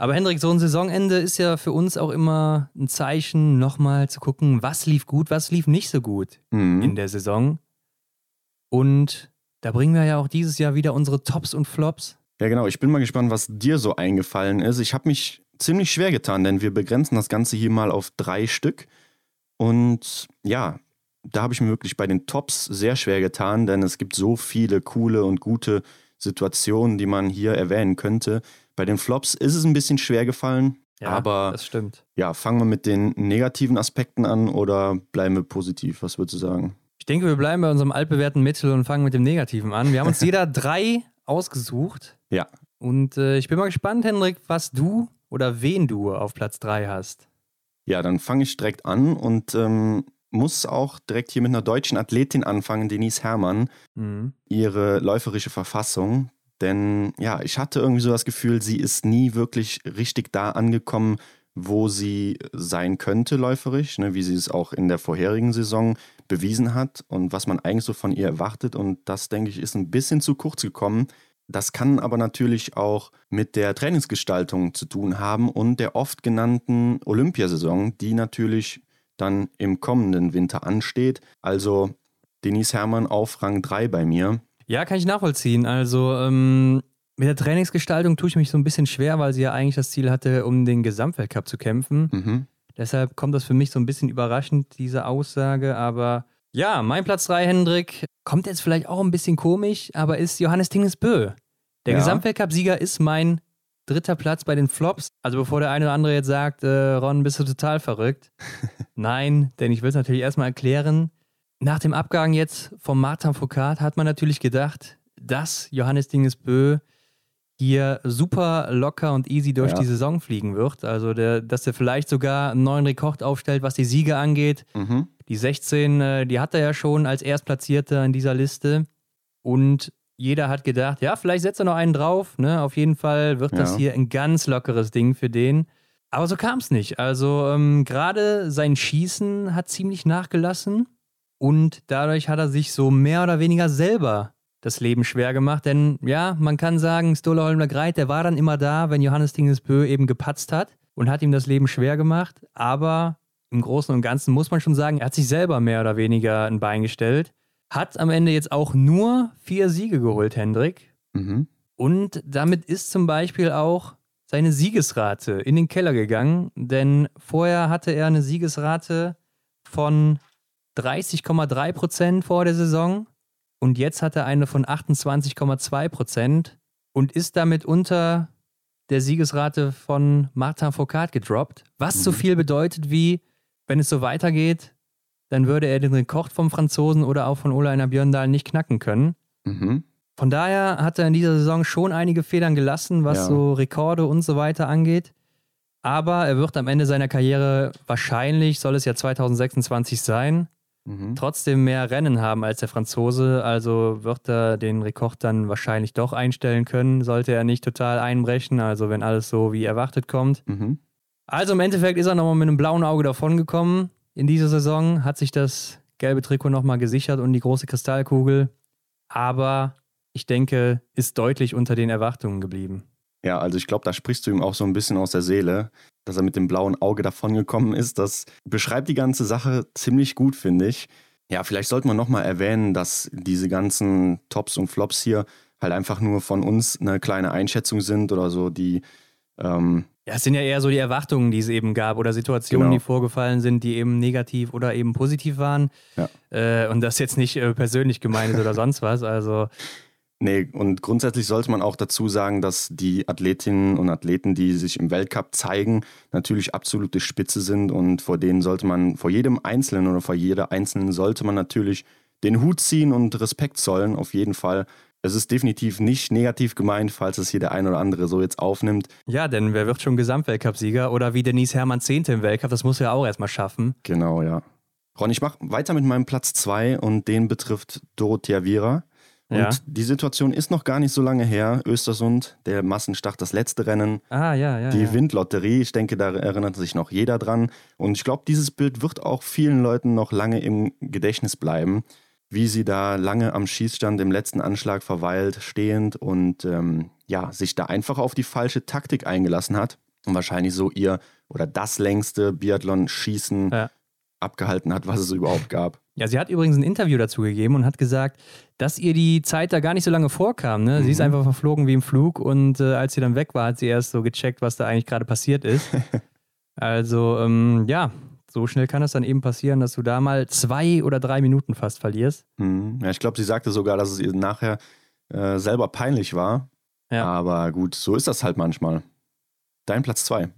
S2: Aber Hendrik, so ein Saisonende ist ja für uns auch immer ein Zeichen, nochmal zu gucken, was lief gut, was lief nicht so gut mhm. in der Saison. Und da bringen wir ja auch dieses Jahr wieder unsere Tops und Flops.
S1: Ja, genau. Ich bin mal gespannt, was dir so eingefallen ist. Ich habe mich ziemlich schwer getan, denn wir begrenzen das Ganze hier mal auf drei Stück. Und ja, da habe ich mir wirklich bei den Tops sehr schwer getan, denn es gibt so viele coole und gute Situationen, die man hier erwähnen könnte. Bei den Flops ist es ein bisschen schwer gefallen. Ja, aber
S2: das stimmt.
S1: Ja, fangen wir mit den negativen Aspekten an oder bleiben wir positiv? Was würdest du sagen?
S2: Ich denke, wir bleiben bei unserem altbewährten Mittel und fangen mit dem Negativen an. Wir haben uns jeder drei ausgesucht.
S1: Ja.
S2: Und äh, ich bin mal gespannt, Hendrik, was du oder wen du auf Platz drei hast.
S1: Ja, dann fange ich direkt an und ähm, muss auch direkt hier mit einer deutschen Athletin anfangen, Denise Herrmann.
S2: Mhm.
S1: Ihre läuferische Verfassung, denn ja, ich hatte irgendwie so das Gefühl, sie ist nie wirklich richtig da angekommen, wo sie sein könnte läuferisch, ne, wie sie es auch in der vorherigen Saison bewiesen hat und was man eigentlich so von ihr erwartet. Und das, denke ich, ist ein bisschen zu kurz gekommen. Das kann aber natürlich auch mit der Trainingsgestaltung zu tun haben und der oft genannten Olympiasaison, die natürlich dann im kommenden Winter ansteht. Also Denise Herrmann auf Rang 3 bei mir.
S2: Ja, kann ich nachvollziehen. Also ähm, mit der Trainingsgestaltung tue ich mich so ein bisschen schwer, weil sie ja eigentlich das Ziel hatte, um den Gesamtweltcup zu kämpfen.
S1: Mhm.
S2: Deshalb kommt das für mich so ein bisschen überraschend, diese Aussage. Aber ja, mein Platz 3, Hendrik, kommt jetzt vielleicht auch ein bisschen komisch, aber ist Johannes Tingesbö. Der ja. Gesamtweltcup-Sieger ist mein dritter Platz bei den Flops. Also bevor der eine oder andere jetzt sagt, äh, Ron, bist du total verrückt. Nein, denn ich will es natürlich erstmal erklären. Nach dem Abgang jetzt vom Martin Foucault hat man natürlich gedacht, dass Johannes Dingesbö hier super locker und easy durch ja. die Saison fliegen wird. Also, der, dass er vielleicht sogar einen neuen Rekord aufstellt, was die Siege angeht.
S1: Mhm.
S2: Die 16, äh, die hat er ja schon als Erstplatzierter in dieser Liste. Und Jeder hat gedacht, ja, vielleicht setzt er noch einen drauf. Ne? Auf jeden Fall wird das
S1: Ja.
S2: hier ein ganz lockeres Ding für den. Aber so kam es nicht. Also ähm, gerade sein Schießen hat ziemlich nachgelassen und dadurch hat er sich so mehr oder weniger selber das Leben schwer gemacht. Denn ja, man kann sagen, Stola Holmler Greit, der war dann immer da, wenn Johannes Dingesbö eben gepatzt hat und hat ihm das Leben schwer gemacht. Aber im Großen und Ganzen muss man schon sagen, er hat sich selber mehr oder weniger ein Bein gestellt. Hat am Ende jetzt auch nur vier Siege geholt, Hendrik.
S1: Mhm.
S2: Und damit ist zum Beispiel auch seine Siegesrate in den Keller gegangen, denn vorher hatte er eine Siegesrate von 30,3 Prozent vor der Saison und jetzt hat er eine von 28,2 Prozent und ist damit unter der Siegesrate von Martin Foucault gedroppt, was so
S1: Mhm.
S2: viel bedeutet wie, wenn es so weitergeht, dann würde er den Rekord vom Franzosen oder auch von Ola Einar Björndal nicht knacken können.
S1: Mhm.
S2: Von daher hat er in dieser Saison schon einige Federn gelassen, was
S1: Ja.
S2: so Rekorde und so weiter angeht. Aber er wird am Ende seiner Karriere wahrscheinlich, soll es ja 2026 sein,
S1: Mhm.
S2: trotzdem mehr Rennen haben als der Franzose. Also wird er den Rekord dann wahrscheinlich doch einstellen können, sollte er nicht total einbrechen. Also wenn alles so wie erwartet kommt.
S1: Mhm.
S2: Also im Endeffekt ist er nochmal mit einem blauen Auge davongekommen in dieser Saison, hat sich das gelbe Trikot nochmal gesichert und die große Kristallkugel. Aber ich denke, ist deutlich unter den Erwartungen geblieben.
S1: Ja, also ich glaube, da sprichst du ihm auch so ein bisschen aus der Seele, dass er mit dem blauen Auge davongekommen ist. Das beschreibt die ganze Sache ziemlich gut, finde ich. Ja, vielleicht sollte man nochmal erwähnen, dass diese ganzen Tops und Flops hier halt einfach nur von uns eine kleine Einschätzung sind oder so, die ähm,
S2: Ja, es sind ja eher so die Erwartungen, die es eben gab oder Situationen,
S1: Genau.
S2: die vorgefallen sind, die eben negativ oder eben positiv waren.
S1: Ja.
S2: Äh, und das jetzt nicht äh, persönlich gemeint ist oder sonst was. Also
S1: Nee, und grundsätzlich sollte man auch dazu sagen, dass die Athletinnen und Athleten, die sich im Weltcup zeigen, natürlich absolute Spitze sind und vor denen sollte man, vor jedem Einzelnen oder vor jeder Einzelnen sollte man natürlich den Hut ziehen und Respekt zollen, auf jeden Fall. Es ist definitiv nicht negativ gemeint, falls es hier der ein oder andere so jetzt aufnimmt.
S2: ja, denn wer wird schon Gesamtweltcupsieger oder wie Denise Hermann Zehnte im Weltcup? Das muss er ja auch erstmal schaffen.
S1: Genau, ja. Ron, ich mache weiter mit meinem Platz 2 und den betrifft Dorothea Viera. Und
S2: Ja.
S1: die Situation ist noch gar nicht so lange her. Östersund, der Massenstart, das letzte Rennen.
S2: Ah, ja, ja.
S1: Die
S2: ja.
S1: Windlotterie, ich denke, da erinnert sich noch jeder dran. Und ich glaube, dieses Bild wird auch vielen Leuten noch lange im Gedächtnis bleiben, wie sie da lange am Schießstand im letzten Anschlag verweilt, stehend und ähm, ja, sich da einfach auf die falsche Taktik eingelassen hat und wahrscheinlich so ihr oder das längste Biathlon-Schießen
S2: Ja.
S1: Abgehalten hat, was es überhaupt gab.
S2: Ja, sie hat übrigens ein Interview dazu gegeben und hat gesagt, dass ihr die Zeit da gar nicht so lange vorkam. Ne? Sie ist
S1: Mhm.
S2: einfach verflogen wie im Flug und äh, als sie dann weg war, hat sie erst so gecheckt, was da eigentlich gerade passiert ist. also, ähm, ja, so schnell kann es dann eben passieren, dass du da mal zwei oder drei Minuten fast verlierst.
S1: Mhm. Ja, ich glaube, sie sagte sogar, dass es ihr nachher äh, selber peinlich war.
S2: Ja.
S1: Aber gut, so ist das halt manchmal. Dein Platz 2.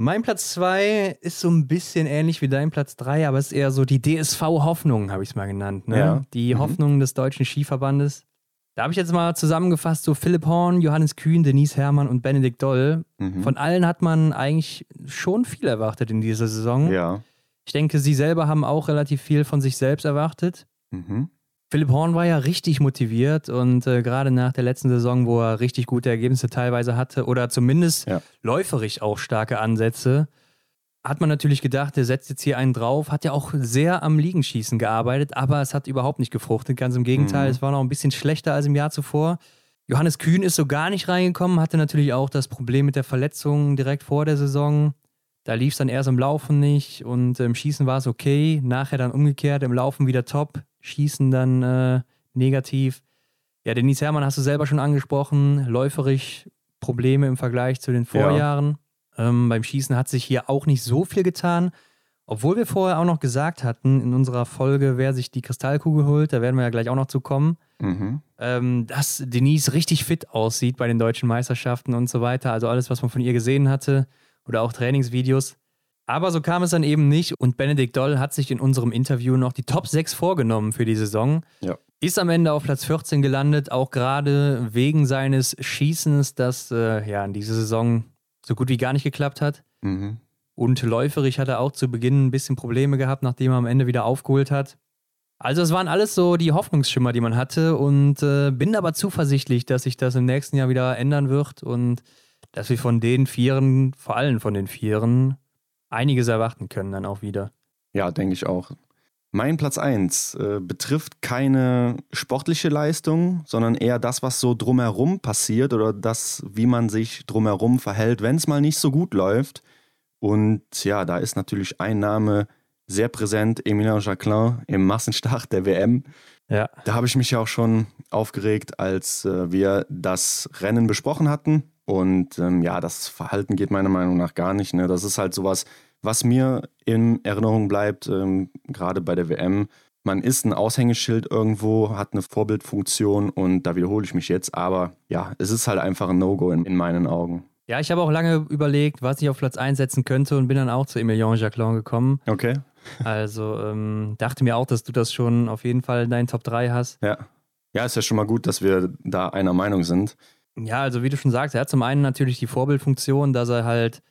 S2: Mein Platz zwei ist so ein bisschen ähnlich wie dein Platz drei, aber es ist eher so die DSV-Hoffnung, habe ich es mal genannt. Ne?
S1: Ja.
S2: Die
S1: Mhm.
S2: Hoffnung des Deutschen Skiverbandes. Da habe ich jetzt mal zusammengefasst, so Philipp Horn, Johannes Kühn, Denise Herrmann und Benedikt Doll.
S1: Mhm.
S2: Von allen hat man eigentlich schon viel erwartet in dieser Saison.
S1: ja.
S2: Ich denke, sie selber haben auch relativ viel von sich selbst erwartet.
S1: Mhm.
S2: Philipp Horn war ja richtig motiviert und äh, gerade nach der letzten Saison, wo er richtig gute Ergebnisse teilweise hatte oder zumindest
S1: Ja.
S2: läuferisch auch starke Ansätze, hat man natürlich gedacht, der setzt jetzt hier einen drauf, hat ja auch sehr am Liegenschießen gearbeitet, aber es hat überhaupt nicht gefruchtet. Ganz im Gegenteil,
S1: Mhm.
S2: es war noch ein bisschen schlechter als im Jahr zuvor. Johannes Kühn ist so gar nicht reingekommen, hatte natürlich auch das Problem mit der Verletzung direkt vor der Saison. Da lief es dann erst im Laufen nicht und im Schießen war es okay. Nachher dann umgekehrt, im Laufen wieder top, Schießen dann äh, negativ. Ja, Denise Herrmann hast du selber schon angesprochen, läuferisch Probleme im Vergleich zu den Vorjahren. Ähm, beim Schießen hat sich hier auch nicht so viel getan. Obwohl wir vorher auch noch gesagt hatten in unserer Folge, wer sich die Kristallkugel holt, da werden wir ja gleich auch noch zu kommen,
S1: Mhm.
S2: ähm, dass Denise richtig fit aussieht bei den deutschen Meisterschaften und so weiter. Also alles, was man von ihr gesehen hatte oder auch Trainingsvideos. Aber so kam es dann eben nicht und Benedikt Doll hat sich in unserem Interview noch die Top 6 vorgenommen für die Saison.
S1: Ja.
S2: Ist am Ende auf Platz 14 gelandet, auch gerade wegen seines Schießens, das äh, ja in dieser Saison so gut wie gar nicht geklappt hat.
S1: Mhm.
S2: Und läuferisch hat er auch zu Beginn ein bisschen Probleme gehabt, nachdem er am Ende wieder aufgeholt hat. Also es waren alles so die Hoffnungsschimmer, die man hatte und äh, bin aber zuversichtlich, dass sich das im nächsten Jahr wieder ändern wird und dass wir von den Vieren, vor allem von den Vieren, einiges erwarten können dann auch wieder.
S1: Ja, denke ich auch. Mein Platz 1 äh, betrifft keine sportliche Leistung, sondern eher das, was so drumherum passiert oder das, wie man sich drumherum verhält, wenn es mal nicht so gut läuft. Und ja, da ist natürlich ein Name sehr präsent, Emilien Jacquelin im Massenstart der WM.
S2: Ja.
S1: Da habe ich mich ja auch schon aufgeregt, als äh, wir das Rennen besprochen hatten. Und ähm, ja, das Verhalten geht meiner Meinung nach gar nicht. Ne? Das ist halt sowas, was mir in Erinnerung bleibt, ähm, gerade bei der WM. Man ist ein Aushängeschild irgendwo, hat eine Vorbildfunktion und da wiederhole ich mich jetzt. Aber ja, es ist halt einfach ein No-Go in, in meinen Augen.
S2: Ja, ich habe auch lange überlegt, was ich auf Platz 1 setzen könnte und bin dann auch zu Emilien Jacquelin gekommen.
S1: Okay.
S2: Also ähm, dachte mir auch, dass du das schon auf jeden Fall in deinen Top 3 hast.
S1: Ja. Ja, ist ja schon mal gut, dass wir da einer Meinung sind.
S2: Ja, also wie du schon sagst, er hat zum einen natürlich die Vorbildfunktion, dass er halt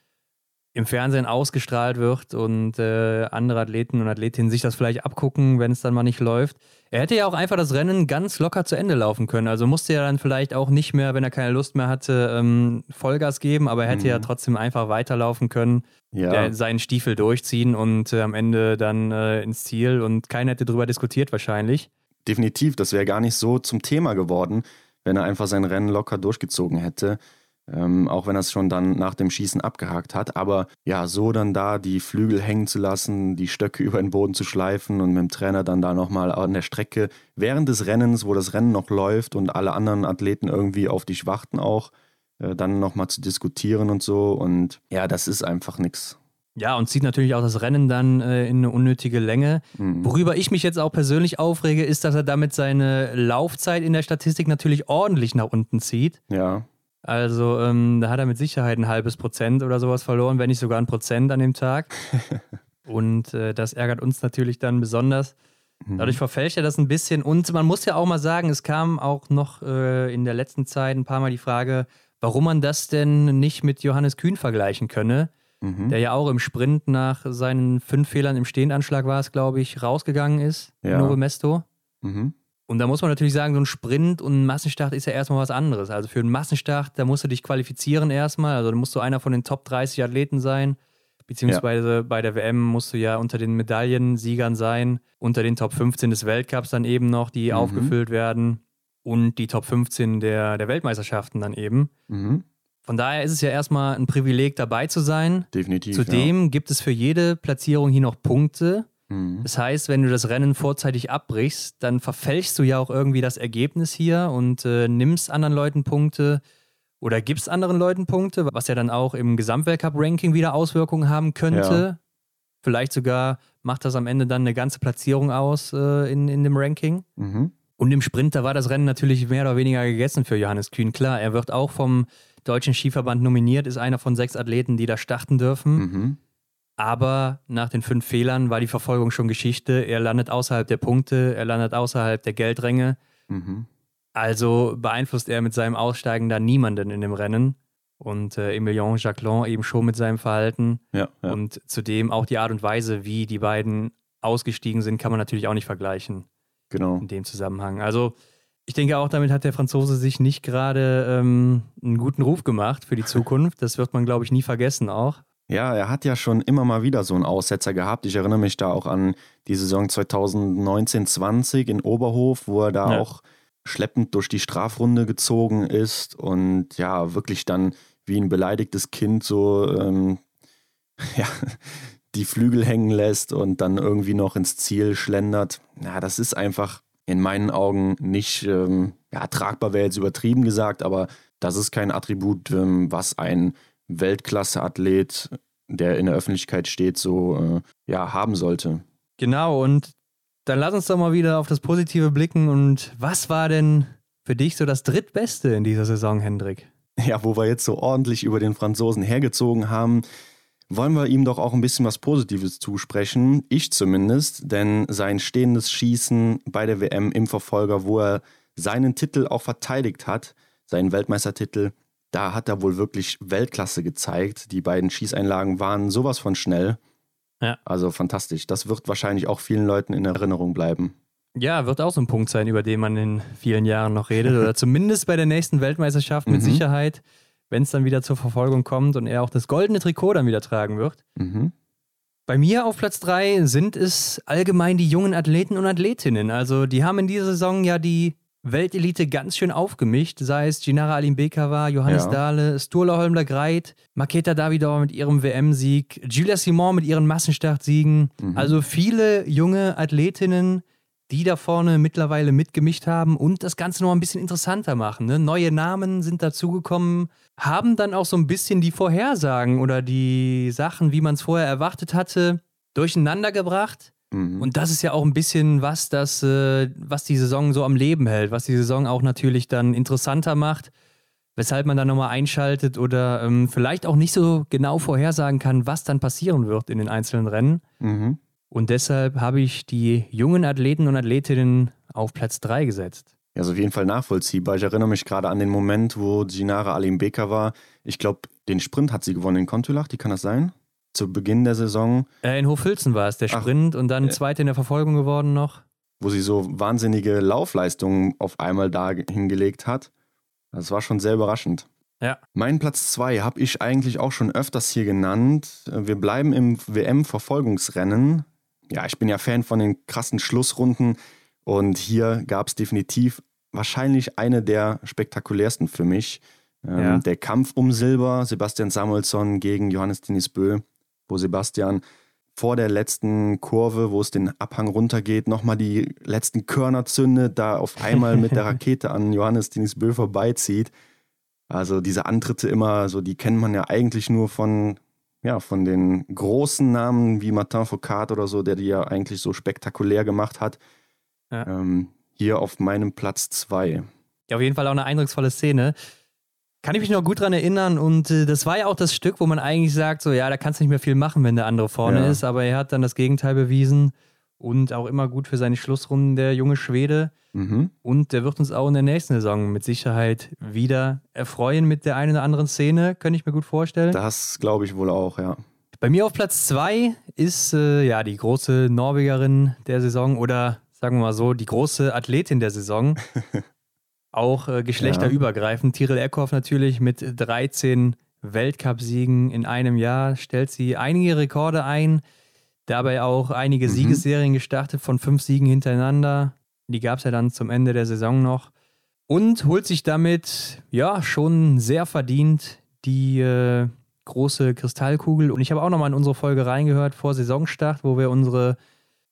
S2: im Fernsehen ausgestrahlt wird und äh, andere Athleten und Athletinnen sich das vielleicht abgucken, wenn es dann mal nicht läuft. Er hätte ja auch einfach das Rennen ganz locker zu Ende laufen können. Also musste er dann vielleicht auch nicht mehr, wenn er keine Lust mehr hatte, ähm, Vollgas geben, aber er hätte mhm. ja trotzdem einfach weiterlaufen können, ja. der, seinen Stiefel durchziehen und äh, am Ende dann äh, ins Ziel und keiner hätte darüber diskutiert wahrscheinlich.
S1: Definitiv, das wäre gar nicht so zum Thema geworden, wenn er einfach sein Rennen locker durchgezogen hätte. Ähm, auch wenn er es schon dann nach dem Schießen abgehakt hat. Aber ja, so dann da die Flügel hängen zu lassen, die Stöcke über den Boden zu schleifen und mit dem Trainer dann da nochmal an der Strecke während des Rennens, wo das Rennen noch läuft und alle anderen Athleten irgendwie auf dich warten auch, äh, dann nochmal zu diskutieren und so. Und ja, das ist einfach nichts.
S2: Ja, und zieht natürlich auch das Rennen dann äh, in eine unnötige Länge. Mhm. Worüber ich mich jetzt auch persönlich aufrege, ist, dass er damit seine Laufzeit in der Statistik natürlich ordentlich nach unten zieht.
S1: Ja.
S2: Also ähm, da hat er mit Sicherheit ein halbes Prozent oder sowas verloren, wenn nicht sogar ein Prozent an dem Tag. und äh, das ärgert uns natürlich dann besonders. Mhm. Dadurch verfälscht er das ein bisschen. Und man muss ja auch mal sagen, es kam auch noch äh, in der letzten Zeit ein paar Mal die Frage, warum man das denn nicht mit Johannes Kühn vergleichen könne, mhm. der ja auch im Sprint nach seinen fünf Fehlern im Stehendanschlag war es, glaube ich, rausgegangen ist, ja. Novo Mesto. Mhm. Und da muss man natürlich sagen, so ein Sprint und ein Massenstart ist ja erstmal was anderes. Also für einen Massenstart, da musst du dich qualifizieren erstmal. Also da musst du einer von den Top 30 Athleten sein. Beziehungsweise ja. bei der WM musst du ja unter den Medaillensiegern sein, unter den Top 15 des Weltcups dann eben noch, die mhm. aufgefüllt werden. Und die Top 15 der, der Weltmeisterschaften dann eben. Mhm. Von daher ist es ja erstmal ein Privileg, dabei zu sein.
S1: Definitiv.
S2: Zudem
S1: ja.
S2: gibt es für jede Platzierung hier noch Punkte. Mhm. Das heißt, wenn du das Rennen vorzeitig abbrichst, dann verfälschst du ja auch irgendwie das Ergebnis hier und äh, nimmst anderen Leuten Punkte oder gibst anderen Leuten Punkte, was ja dann auch im Gesamtweltcup-Ranking wieder Auswirkungen haben könnte. Ja. Vielleicht sogar macht das am Ende dann eine ganze Platzierung aus äh, in, in dem Ranking. Mhm. Und im Sprint, da war das Rennen natürlich mehr oder weniger gegessen für Johannes Kühn. Klar, er wird auch vom Deutschen Skiverband nominiert, ist einer von sechs Athleten, die da starten dürfen. Mhm. Aber nach den fünf Fehlern war die Verfolgung schon Geschichte. Er landet außerhalb der Punkte, er landet außerhalb der Geldränge. Mhm. Also beeinflusst er mit seinem Aussteigen da niemanden in dem Rennen. Und äh, Emilien Jacquelin eben schon mit seinem Verhalten.
S1: Ja, ja.
S2: Und zudem auch die Art und Weise, wie die beiden ausgestiegen sind, kann man natürlich auch nicht vergleichen.
S1: Genau.
S2: In dem Zusammenhang. Also ich denke auch, damit hat der Franzose sich nicht gerade ähm, einen guten Ruf gemacht für die Zukunft. Das wird man, glaube ich, nie vergessen auch.
S1: Ja, er hat ja schon immer mal wieder so einen Aussetzer gehabt. Ich erinnere mich da auch an die Saison 2019-20 in Oberhof, wo er da ja. auch schleppend durch die Strafrunde gezogen ist und ja, wirklich dann wie ein beleidigtes Kind so ähm, ja, die Flügel hängen lässt und dann irgendwie noch ins Ziel schlendert. Ja, das ist einfach in meinen Augen nicht ähm, ja, tragbar, wäre jetzt übertrieben gesagt, aber das ist kein Attribut, ähm, was ein Weltklasse-Athlet, der in der Öffentlichkeit steht, so äh, ja, haben sollte.
S2: Genau, und dann lass uns doch mal wieder auf das Positive blicken. Und was war denn für dich so das Drittbeste in dieser Saison, Hendrik?
S1: Ja, wo wir jetzt so ordentlich über den Franzosen hergezogen haben, wollen wir ihm doch auch ein bisschen was Positives zusprechen. Ich zumindest, denn sein stehendes Schießen bei der WM im Verfolger, wo er seinen Titel auch verteidigt hat, seinen Weltmeistertitel, da hat er wohl wirklich Weltklasse gezeigt. Die beiden Schießeinlagen waren sowas von schnell. Ja. Also fantastisch. Das wird wahrscheinlich auch vielen Leuten in Erinnerung bleiben.
S2: Ja, wird auch so ein Punkt sein, über den man in vielen Jahren noch redet. Oder zumindest bei der nächsten Weltmeisterschaft mit
S1: Mhm.
S2: Sicherheit, wenn es dann wieder zur Verfolgung kommt und er auch das goldene Trikot dann wieder tragen wird.
S1: Mhm.
S2: Bei mir auf Platz 3 sind es allgemein die jungen Athleten und Athletinnen. Also die haben in dieser Saison ja die Weltelite ganz schön aufgemischt, sei es Ginara Alimbekova, Johannes
S1: Ja.
S2: Dahle, Sturla Holmler Greit, Maketa Davidova mit ihrem WM-Sieg, Julia Simon mit ihren Massenstartsiegen.
S1: Mhm.
S2: Also viele junge Athletinnen, die da vorne mittlerweile mitgemischt haben und das Ganze noch ein bisschen interessanter machen. Ne? Neue Namen sind dazugekommen, haben dann auch so ein bisschen die Vorhersagen oder die Sachen, wie man es vorher erwartet hatte, durcheinander gebracht.
S1: Mhm.
S2: Und das ist ja auch ein bisschen was, das, äh, was die Saison so am Leben hält, was die Saison auch natürlich dann interessanter macht, weshalb man dann nochmal einschaltet oder ähm, vielleicht auch nicht so genau vorhersagen kann, was dann passieren wird in den einzelnen Rennen.
S1: Mhm.
S2: Und deshalb habe ich die jungen Athleten und Athletinnen auf Platz 3 gesetzt.
S1: Ja, ist auf jeden Fall nachvollziehbar. Ich erinnere mich gerade an den Moment, wo Ginara Alimbeka war. Ich glaube, den Sprint hat sie gewonnen in Kontulach, die kann das sein? Zu Beginn der Saison,
S2: Äh, in Hochfilzen war es der
S1: Ach,
S2: Sprint und dann
S1: äh.
S2: Zweite in der Verfolgung geworden noch.
S1: wo sie so wahnsinnige Laufleistungen auf einmal da hingelegt hat. Das war schon sehr überraschend.
S2: Ja.
S1: Mein Platz 2 habe ich eigentlich auch schon öfters hier genannt. Wir bleiben im WM-Verfolgungsrennen. Ja, ich bin ja Fan von den krassen Schlussrunden und hier gab es definitiv wahrscheinlich eine der spektakulärsten für mich. Ähm,
S2: Ja.
S1: Der Kampf um Silber, Sebastian Samuelsson gegen Johannes Denis Bö, wo Sebastian vor der letzten Kurve, wo es den Abhang runtergeht, nochmal die letzten Körner zündet, da auf einmal mit der Rakete an Johannes Denis Bö vorbeizieht. Also diese Antritte immer, so die kennt man ja eigentlich nur von, ja, von den großen Namen wie Martin Foucault oder so, der die ja eigentlich so spektakulär gemacht hat.
S2: Ja.
S1: Ähm, hier auf meinem Platz zwei.
S2: Ja, auf jeden Fall auch eine eindrucksvolle Szene. Kann ich mich noch gut dran erinnern und äh, das war ja auch das Stück, wo man eigentlich sagt, so ja, da kannst du nicht mehr viel machen, wenn der andere vorne
S1: Ja.
S2: ist, aber er hat dann das Gegenteil bewiesen und auch immer gut für seine Schlussrunden, der junge Schwede.
S1: Mhm.
S2: Und der wird uns auch in der nächsten Saison mit Sicherheit wieder erfreuen mit der einen oder anderen Szene, könnte ich mir gut vorstellen.
S1: Das glaube ich wohl auch, ja.
S2: Bei mir auf Platz zwei ist äh, ja die große Norwegerin der Saison oder sagen wir mal so, die große Athletin der Saison. Auch äh, geschlechterübergreifend. Tiril Eckhoff natürlich mit 13 Weltcupsiegen in einem Jahr stellt sie einige Rekorde ein. Dabei auch einige
S1: Mhm.
S2: Siegesserien gestartet von fünf Siegen hintereinander. Die gab es ja dann zum Ende der Saison noch. Und holt sich damit, ja, schon sehr verdient die äh, große Kristallkugel. Und ich habe auch nochmal in unsere Folge reingehört vor Saisonstart, wo wir unsere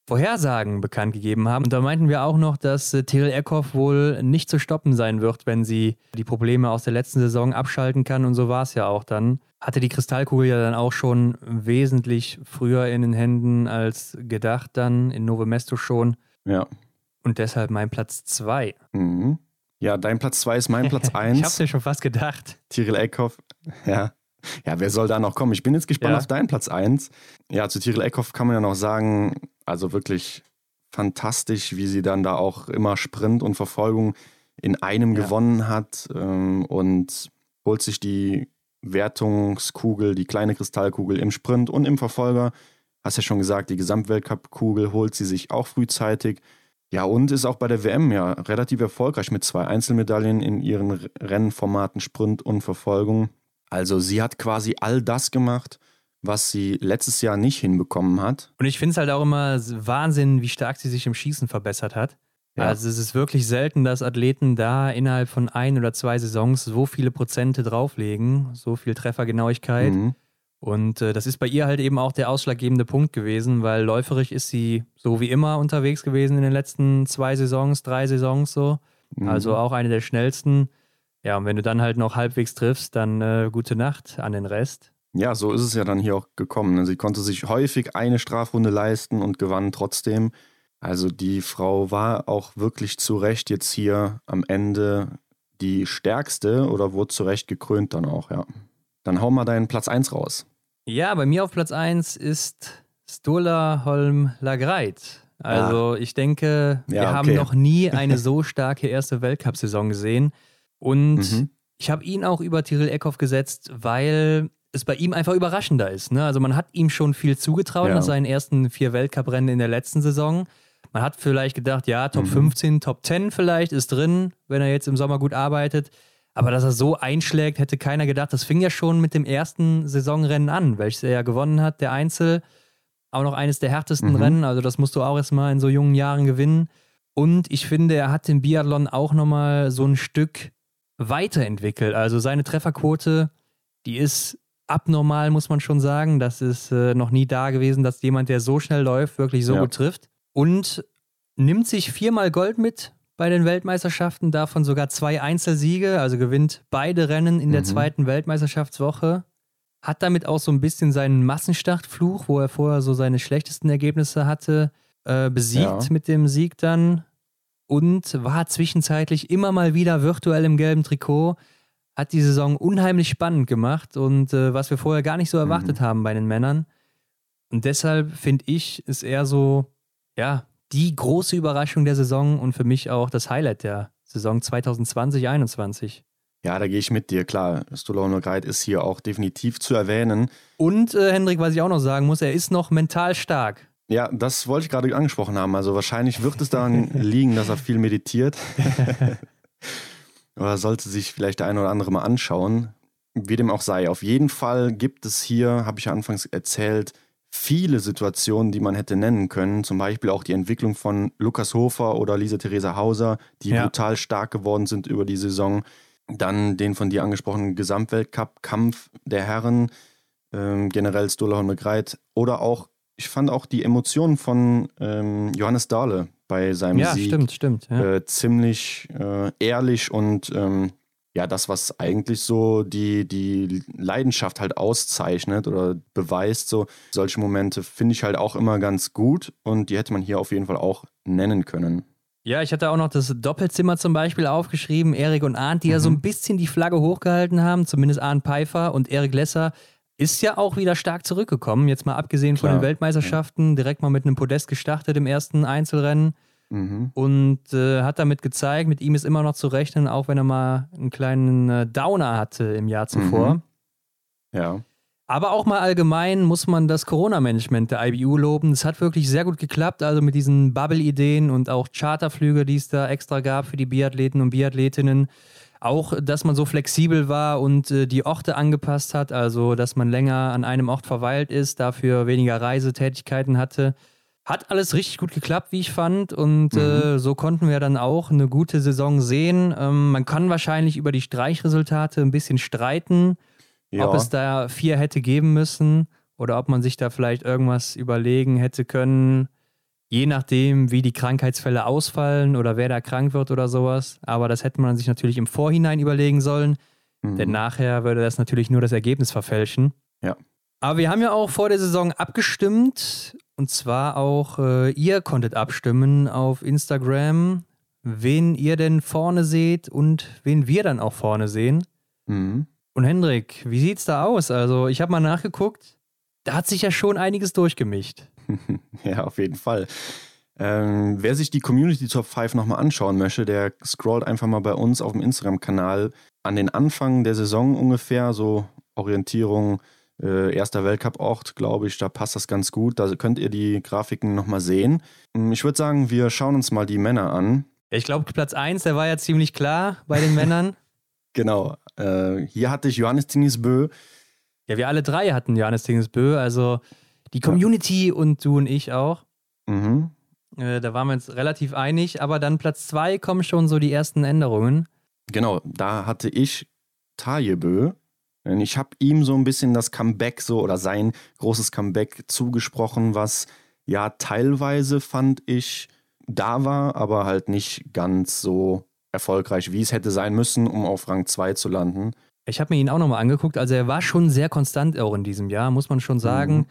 S2: Vorhersagen bekannt gegeben haben. Und da meinten wir auch noch, dass äh, Tyrell Eckhoff wohl nicht zu stoppen sein wird, wenn sie die Probleme aus der letzten Saison abschalten kann. Und so war es ja auch dann. Hatte die Kristallkugel ja dann auch schon wesentlich früher in den Händen als gedacht, dann in Nove Mesto schon.
S1: Ja.
S2: Und deshalb mein Platz 2.
S1: Mhm. Ja, dein Platz zwei ist mein Platz
S2: Ich hab's mir schon fast gedacht.
S1: Tyrell Eckhoff. Ja. Ja, wer soll da noch kommen? Ich bin jetzt gespannt
S2: Ja.
S1: auf deinen Platz 1. Ja, zu Tyrell Eckhoff kann man ja noch sagen, also wirklich fantastisch, wie sie dann da auch immer Sprint und Verfolgung in einem
S2: Ja.
S1: gewonnen hat ähm, und holt sich die Wertungskugel, die kleine Kristallkugel im Sprint und im Verfolger. Hast ja schon gesagt, die Gesamtweltcup-Kugel holt sie sich auch frühzeitig. Ja, und ist auch bei der WM ja relativ erfolgreich mit zwei Einzelmedaillen in ihren Rennformaten Sprint und Verfolgung. Also sie hat quasi all das gemacht, was sie letztes Jahr nicht hinbekommen hat.
S2: Und ich finde es halt auch immer Wahnsinn, wie stark sie sich im Schießen verbessert hat.
S1: Ja.
S2: Also es ist wirklich selten, dass Athleten da innerhalb von ein oder zwei Saisons so viele Prozente drauflegen, so viel Treffergenauigkeit.
S1: Mhm.
S2: Und äh, das ist bei ihr halt eben auch der ausschlaggebende Punkt gewesen, weil läuferisch ist sie so wie immer unterwegs gewesen in den letzten zwei Saisons, drei Saisons so.
S1: Mhm.
S2: Also auch eine der schnellsten. Ja, und wenn du dann halt noch halbwegs triffst, dann äh, gute Nacht an den Rest.
S1: Ja, so ist es ja dann hier auch gekommen. ne? Sie konnte sich häufig eine Strafrunde leisten und gewann trotzdem. Also die Frau war auch wirklich zu Recht jetzt hier am Ende die stärkste oder wurde zu Recht gekrönt dann auch, ja. Dann hau mal deinen Platz 1 raus.
S2: Ja, bei mir auf Platz 1 ist Stola Holm Lagreit. Also ich denke, wir
S1: Ja,
S2: haben
S1: okay.
S2: noch nie eine so starke erste Weltcup-Saison gesehen. Und
S1: Mhm.
S2: ich habe ihn auch über Tyrell Eckhoff gesetzt, weil es bei ihm einfach überraschender ist. Ne? Also man hat ihm schon viel zugetraut
S1: Ja.
S2: nach seinen ersten vier Weltcuprennen in der letzten Saison. Man hat vielleicht gedacht, ja, Top mhm. 15, Top 10 vielleicht ist drin, wenn er jetzt im Sommer gut arbeitet. Aber dass er so einschlägt, hätte keiner gedacht. Das fing ja schon mit dem ersten Saisonrennen an, welches er ja gewonnen hat, der Einzel. Auch noch eines der härtesten mhm. Rennen. Also, das musst du auch erstmal in so jungen Jahren gewinnen. Und ich finde, er hat den Biathlon auch nochmal so ein Stück weiterentwickelt. Also, seine Trefferquote, die ist abnormal, muss man schon sagen. Das ist äh, noch nie da gewesen, dass jemand, der so schnell läuft, wirklich so ja. gut trifft. Und nimmt sich viermal Gold mit bei den Weltmeisterschaften, davon sogar zwei Einzelsiege, also gewinnt beide Rennen in der mhm. zweiten Weltmeisterschaftswoche. Hat damit auch so ein bisschen seinen Massenstartfluch, wo er vorher so seine schlechtesten Ergebnisse hatte, äh, besiegt ja. mit dem Sieg dann und war zwischenzeitlich immer mal wieder virtuell im gelben Trikot. Hat die Saison unheimlich spannend gemacht und äh, was wir vorher gar nicht so erwartet mhm. haben bei den Männern. Und deshalb finde ich, ist er so, ja, die große Überraschung der Saison und für mich auch das Highlight der Saison 2020-21.
S1: Ja, da gehe ich mit dir, klar. Stolano Guide ist hier auch definitiv zu erwähnen.
S2: Und äh, Hendrik, was ich auch noch sagen muss, er ist noch mental stark.
S1: Ja, das wollte ich gerade angesprochen haben. Also wahrscheinlich wird es daran liegen, dass er viel meditiert. oder sollte sich vielleicht der eine oder andere mal anschauen. Wie dem auch sei. Auf jeden Fall gibt es hier, habe ich ja anfangs erzählt, viele Situationen, die man hätte nennen können. Zum Beispiel auch die Entwicklung von Lukas Hofer oder Lisa Theresa Hauser, die ja. brutal stark geworden sind über die Saison. Dann den von dir angesprochenen Gesamtweltcup-Kampf der Herren, ähm, generell Stola Holmegreit. Oder auch, ich fand auch die Emotionen von ähm, Johannes Dahle bei seinem
S2: ja,
S1: Sieg
S2: stimmt, stimmt, ja.
S1: äh, ziemlich äh, ehrlich und ähm, ja, das, was eigentlich so die, die Leidenschaft halt auszeichnet oder beweist, so solche Momente finde ich halt auch immer ganz gut und die hätte man hier auf jeden Fall auch nennen können.
S2: Ja, ich hatte auch noch das Doppelzimmer zum Beispiel aufgeschrieben, Erik und Arndt, die mhm. ja so ein bisschen die Flagge hochgehalten haben, zumindest Arndt Pfeiffer und Erik Lesser ist ja auch wieder stark zurückgekommen, jetzt mal abgesehen Klar. von den Weltmeisterschaften, direkt mal mit einem Podest gestartet im ersten Einzelrennen. Mhm. Und äh, hat damit gezeigt, mit ihm ist immer noch zu rechnen, auch wenn er mal einen kleinen äh, Downer hatte im Jahr zuvor. Mhm.
S1: Ja.
S2: Aber auch mal allgemein muss man das Corona-Management der IBU loben. Es hat wirklich sehr gut geklappt, also mit diesen Bubble-Ideen und auch Charterflüge, die es da extra gab für die Biathleten und Biathletinnen. Auch, dass man so flexibel war und äh, die Orte angepasst hat, also dass man länger an einem Ort verweilt ist, dafür weniger Reisetätigkeiten hatte. Hat alles richtig gut geklappt, wie ich fand. Und mhm. äh, so konnten wir dann auch eine gute Saison sehen. Ähm, man kann wahrscheinlich über die Streichresultate ein bisschen streiten, ja. ob es da vier hätte geben müssen oder ob man sich da vielleicht irgendwas überlegen hätte können. Je nachdem, wie die Krankheitsfälle ausfallen oder wer da krank wird oder sowas. Aber das hätte man sich natürlich im Vorhinein überlegen sollen. Mhm. Denn nachher würde das natürlich nur das Ergebnis verfälschen.
S1: Ja.
S2: Aber wir haben ja auch vor der Saison abgestimmt und zwar auch, äh, ihr konntet abstimmen auf Instagram, wen ihr denn vorne seht und wen wir dann auch vorne sehen. Mhm. Und Hendrik, wie sieht's da aus? Also, ich habe mal nachgeguckt, da hat sich ja schon einiges durchgemischt.
S1: ja, auf jeden Fall. Ähm, wer sich die Community Top 5 nochmal anschauen möchte, der scrollt einfach mal bei uns auf dem Instagram-Kanal an den Anfang der Saison ungefähr, so Orientierung äh, erster Weltcup-Ort, glaube ich, da passt das ganz gut. Da könnt ihr die Grafiken nochmal sehen. Hm, ich würde sagen, wir schauen uns mal die Männer an.
S2: Ich glaube, Platz 1, der war ja ziemlich klar bei den Männern.
S1: genau. Äh, hier hatte ich Johannes Tinisbö.
S2: Ja, wir alle drei hatten Johannes Tinisbö, also die Community ja. und du und ich auch. Mhm. Äh, da waren wir uns relativ einig, aber dann Platz 2 kommen schon so die ersten Änderungen.
S1: Genau, da hatte ich Tajebö ich habe ihm so ein bisschen das Comeback so oder sein großes Comeback zugesprochen, was ja teilweise fand ich da war, aber halt nicht ganz so erfolgreich, wie es hätte sein müssen, um auf Rang 2 zu landen.
S2: Ich habe mir ihn auch nochmal angeguckt. Also er war schon sehr konstant auch in diesem Jahr, muss man schon sagen. Mhm.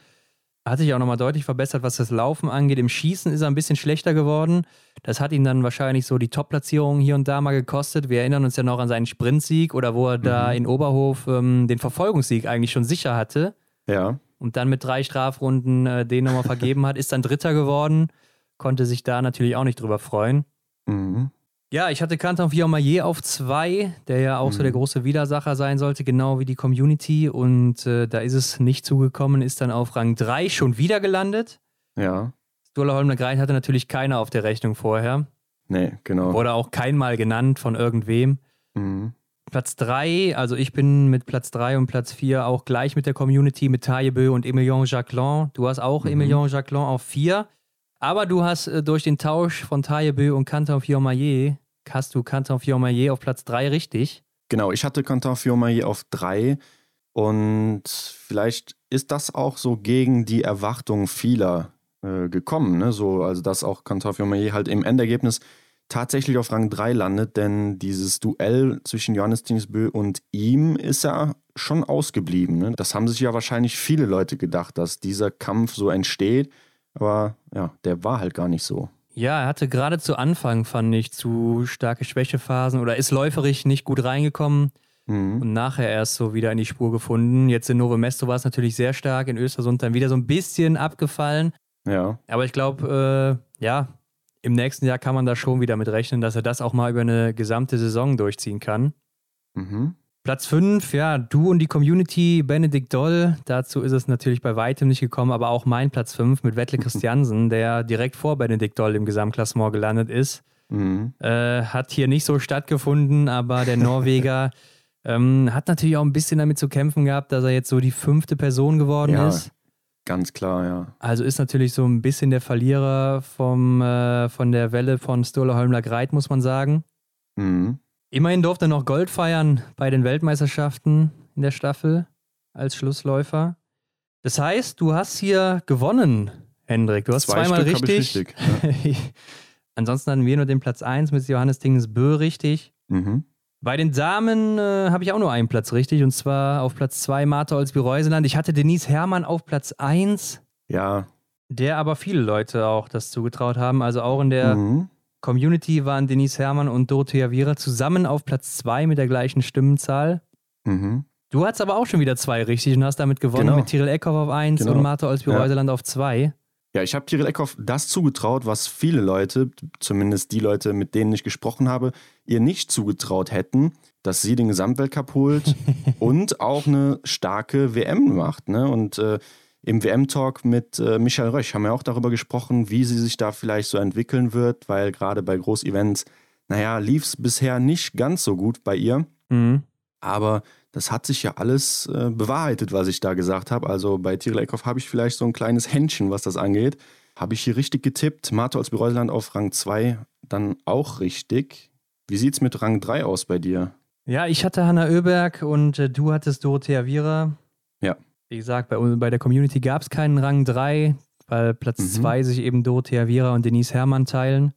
S2: Hat sich auch nochmal deutlich verbessert, was das Laufen angeht. Im Schießen ist er ein bisschen schlechter geworden. Das hat ihn dann wahrscheinlich so die Top-Platzierung hier und da mal gekostet. Wir erinnern uns ja noch an seinen Sprintsieg oder wo er mhm. da in Oberhof ähm, den Verfolgungssieg eigentlich schon sicher hatte.
S1: Ja.
S2: Und dann mit drei Strafrunden äh, den nochmal vergeben hat, ist dann Dritter geworden. Konnte sich da natürlich auch nicht drüber freuen. Mhm. Ja, ich hatte Canton Villamaillet auf zwei, der ja auch mhm. so der mhm. große Widersacher sein sollte, genau wie die Community. Und äh, da ist es nicht zugekommen, ist dann auf Rang 3 schon wieder gelandet.
S1: Ja.
S2: Sturla Holmler Greit hatte natürlich keiner auf der Rechnung vorher.
S1: Nee, genau.
S2: Wurde auch keinmal genannt von irgendwem.
S1: Mhm.
S2: Platz 3, also ich bin mit Platz 3 und Platz 4 auch gleich mit der Community mit Taillebö und Emilien Jacquelin. Du hast auch
S1: Mhm.
S2: Emilien Jacquelin auf 4. Aber du hast äh, durch den Tausch von Taillebö und Canton Fiormaillet, hast du Canton Fiormaillet auf Platz 3 richtig.
S1: Genau, ich hatte Quentin Fiormaillet auf drei und vielleicht ist das auch so gegen die Erwartung vieler äh, gekommen. Ne? So, also dass auch Quentin Fiormaillet halt im Endergebnis tatsächlich auf Rang 3 landet, denn dieses Duell zwischen Johannes Tingsbö und ihm ist ja schon ausgeblieben. Ne? Das haben sich ja wahrscheinlich viele Leute gedacht, dass dieser Kampf so entsteht, aber ja, der war halt gar nicht so.
S2: Ja, er hatte gerade zu Anfang, fand ich, zu starke Schwächephasen oder ist läuferisch nicht gut reingekommen
S1: Mhm.
S2: und nachher erst so wieder in die Spur gefunden. Jetzt in Novo Mesto war es natürlich sehr stark, in Östersund dann wieder so ein bisschen abgefallen.
S1: Ja,
S2: Aber ich glaube, äh, ja, im nächsten Jahr kann man da schon wieder mit rechnen, dass er das auch mal über eine gesamte Saison durchziehen kann.
S1: mhm.
S2: Platz 5, ja, du und die Community, Benedikt Doll. Dazu ist es natürlich bei weitem nicht gekommen, aber auch mein Platz 5 mit Wettle Christiansen, der direkt vor Benedikt Doll im Gesamtklassement gelandet ist.
S1: Mhm.
S2: Äh, hat hier nicht so stattgefunden, aber der Norweger ähm, hat natürlich auch ein bisschen damit zu kämpfen gehabt, dass er jetzt so die fünfte Person geworden
S1: Ja.
S2: ist.
S1: ganz klar, ja.
S2: Also ist natürlich so ein bisschen der Verlierer vom, äh, von der Welle von Sturla Holmler Greit, muss man sagen.
S1: Mhm.
S2: Immerhin durfte er noch Gold feiern bei den Weltmeisterschaften in der Staffel als Schlussläufer. Das heißt, du hast hier gewonnen, Hendrik. Du hast
S1: Zwei
S2: zweimal
S1: Stück
S2: richtig.
S1: richtig,
S2: Ansonsten hatten wir nur den Platz 1 mit Johannes Dingesbö richtig.
S1: Mhm.
S2: Bei den Damen äh, habe ich auch nur einen Platz richtig und zwar auf Platz 2 Martha Olsby-Reuseland. Ich hatte Denise Herrmann auf Platz 1,
S1: Ja.
S2: der aber viele Leute auch das zugetraut haben. Also auch in der
S1: Mhm.
S2: Community waren Denise Herrmann und Dorothea Viera zusammen auf Platz 2 mit der gleichen Stimmenzahl.
S1: Mhm.
S2: Du hattest aber auch schon wieder zwei richtig und hast damit gewonnen
S1: Genau.
S2: mit Tyrell Eckhoff auf 1
S1: Genau.
S2: und Martha Olsby-Reuseland auf 2.
S1: Ja, ich habe Kirill Eckhoff das zugetraut, was viele Leute, zumindest die Leute, mit denen ich gesprochen habe, ihr nicht zugetraut hätten, dass sie den Gesamtweltcup holt und auch eine starke WM macht. Ne? Und äh, im WM-Talk mit äh, Michael Rösch haben wir auch darüber gesprochen, wie sie sich da vielleicht so entwickeln wird, weil gerade bei Großevents, naja, lief es bisher nicht ganz so gut bei ihr.
S2: Mhm.
S1: Aber das hat sich ja alles äh, bewahrheitet, was ich da gesagt habe. Also bei Tyrell Eckhoff habe ich vielleicht so ein kleines Händchen, was das angeht. Habe ich hier richtig getippt. Martha aus Bereuseland auf Rang 2 dann auch richtig. Wie sieht es mit Rang 3 aus bei dir?
S2: Ja, ich hatte Hanna Oeberg und äh, du hattest Dorothea Viera. Wie gesagt, bei, bei der Community gab es keinen Rang 3, weil Platz
S1: Mhm.
S2: 2 sich eben Dorothea Viera und Denise Herrmann teilen.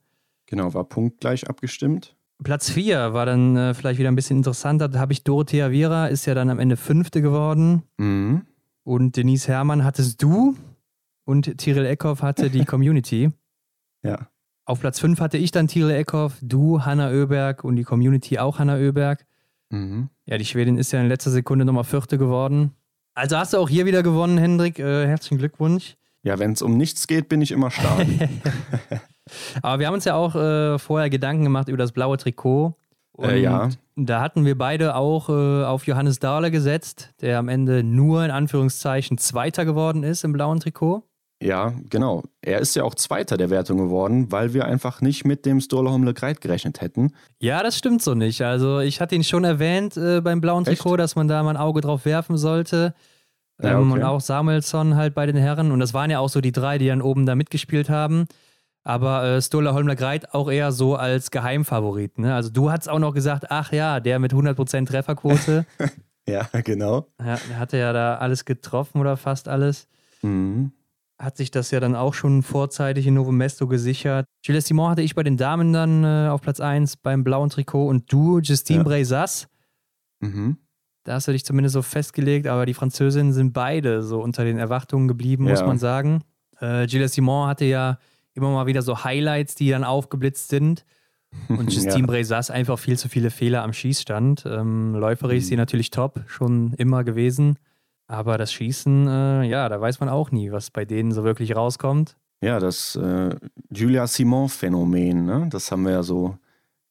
S1: Genau, war punktgleich abgestimmt.
S2: Platz 4 war dann äh, vielleicht wieder ein bisschen interessanter. Da habe ich Dorothea Viera, ist ja dann am Ende Fünfte geworden.
S1: Mhm.
S2: Und Denise Herrmann hattest du und Tyrell Eckhoff hatte die Community.
S1: Ja.
S2: Auf Platz 5 hatte ich dann Tyrell Eckhoff, du, Hanna Oeberg und die Community auch Hanna Oeberg.
S1: Mhm.
S2: Ja, die Schwedin ist ja in letzter Sekunde nochmal Vierte geworden. Also hast du auch hier wieder gewonnen, Hendrik. Äh, herzlichen Glückwunsch.
S1: Ja, wenn es um nichts geht, bin ich immer stark.
S2: Aber wir haben uns ja auch äh, vorher Gedanken gemacht über das blaue Trikot. Und
S1: Äh, ja.
S2: da hatten wir beide auch äh, auf Johannes Dahler gesetzt, der am Ende nur in Anführungszeichen Zweiter geworden ist im blauen Trikot.
S1: Ja, genau. Er ist ja auch Zweiter der Wertung geworden, weil wir einfach nicht mit dem Sturla Homle Greit gerechnet hätten.
S2: Ja, das stimmt so nicht. Also ich hatte ihn schon erwähnt äh, beim blauen
S1: Echt?
S2: Trikot, dass man da mal ein Auge drauf werfen sollte.
S1: Ja,
S2: Ähm,
S1: okay.
S2: Und auch Samuelsson halt bei den Herren. Und das waren ja auch so die drei, die dann oben da mitgespielt haben. Aber äh, Stola Holmler Greit auch eher so als Geheimfavorit. Ne? Also du hast auch noch gesagt, ach ja, der mit 100% Trefferquote.
S1: Ja, genau.
S2: ja, der hatte ja da alles getroffen oder fast alles.
S1: Mhm.
S2: Hat sich das ja dann auch schon vorzeitig in Novo Mesto gesichert. Gilles Simon hatte ich bei den Damen dann äh, auf Platz 1 beim blauen Trikot und du, Justine
S1: Ja.
S2: Breisas.
S1: Mhm.
S2: Da hast du dich zumindest so festgelegt, aber die Französinnen sind beide so unter den Erwartungen geblieben, muss
S1: Ja.
S2: man sagen. Äh, Gilles Simon hatte ja immer mal wieder so Highlights, die dann aufgeblitzt sind. Und Justine
S1: Ja.
S2: Breisas einfach viel zu viele Fehler am Schießstand. Ähm, läuferisch ist sie
S1: Mhm.
S2: natürlich top, schon immer gewesen. Aber das Schießen, äh, ja, da weiß man auch nie, was bei denen so wirklich rauskommt.
S1: Ja, das äh, Julia Simon-Phänomen, ne? das haben wir ja so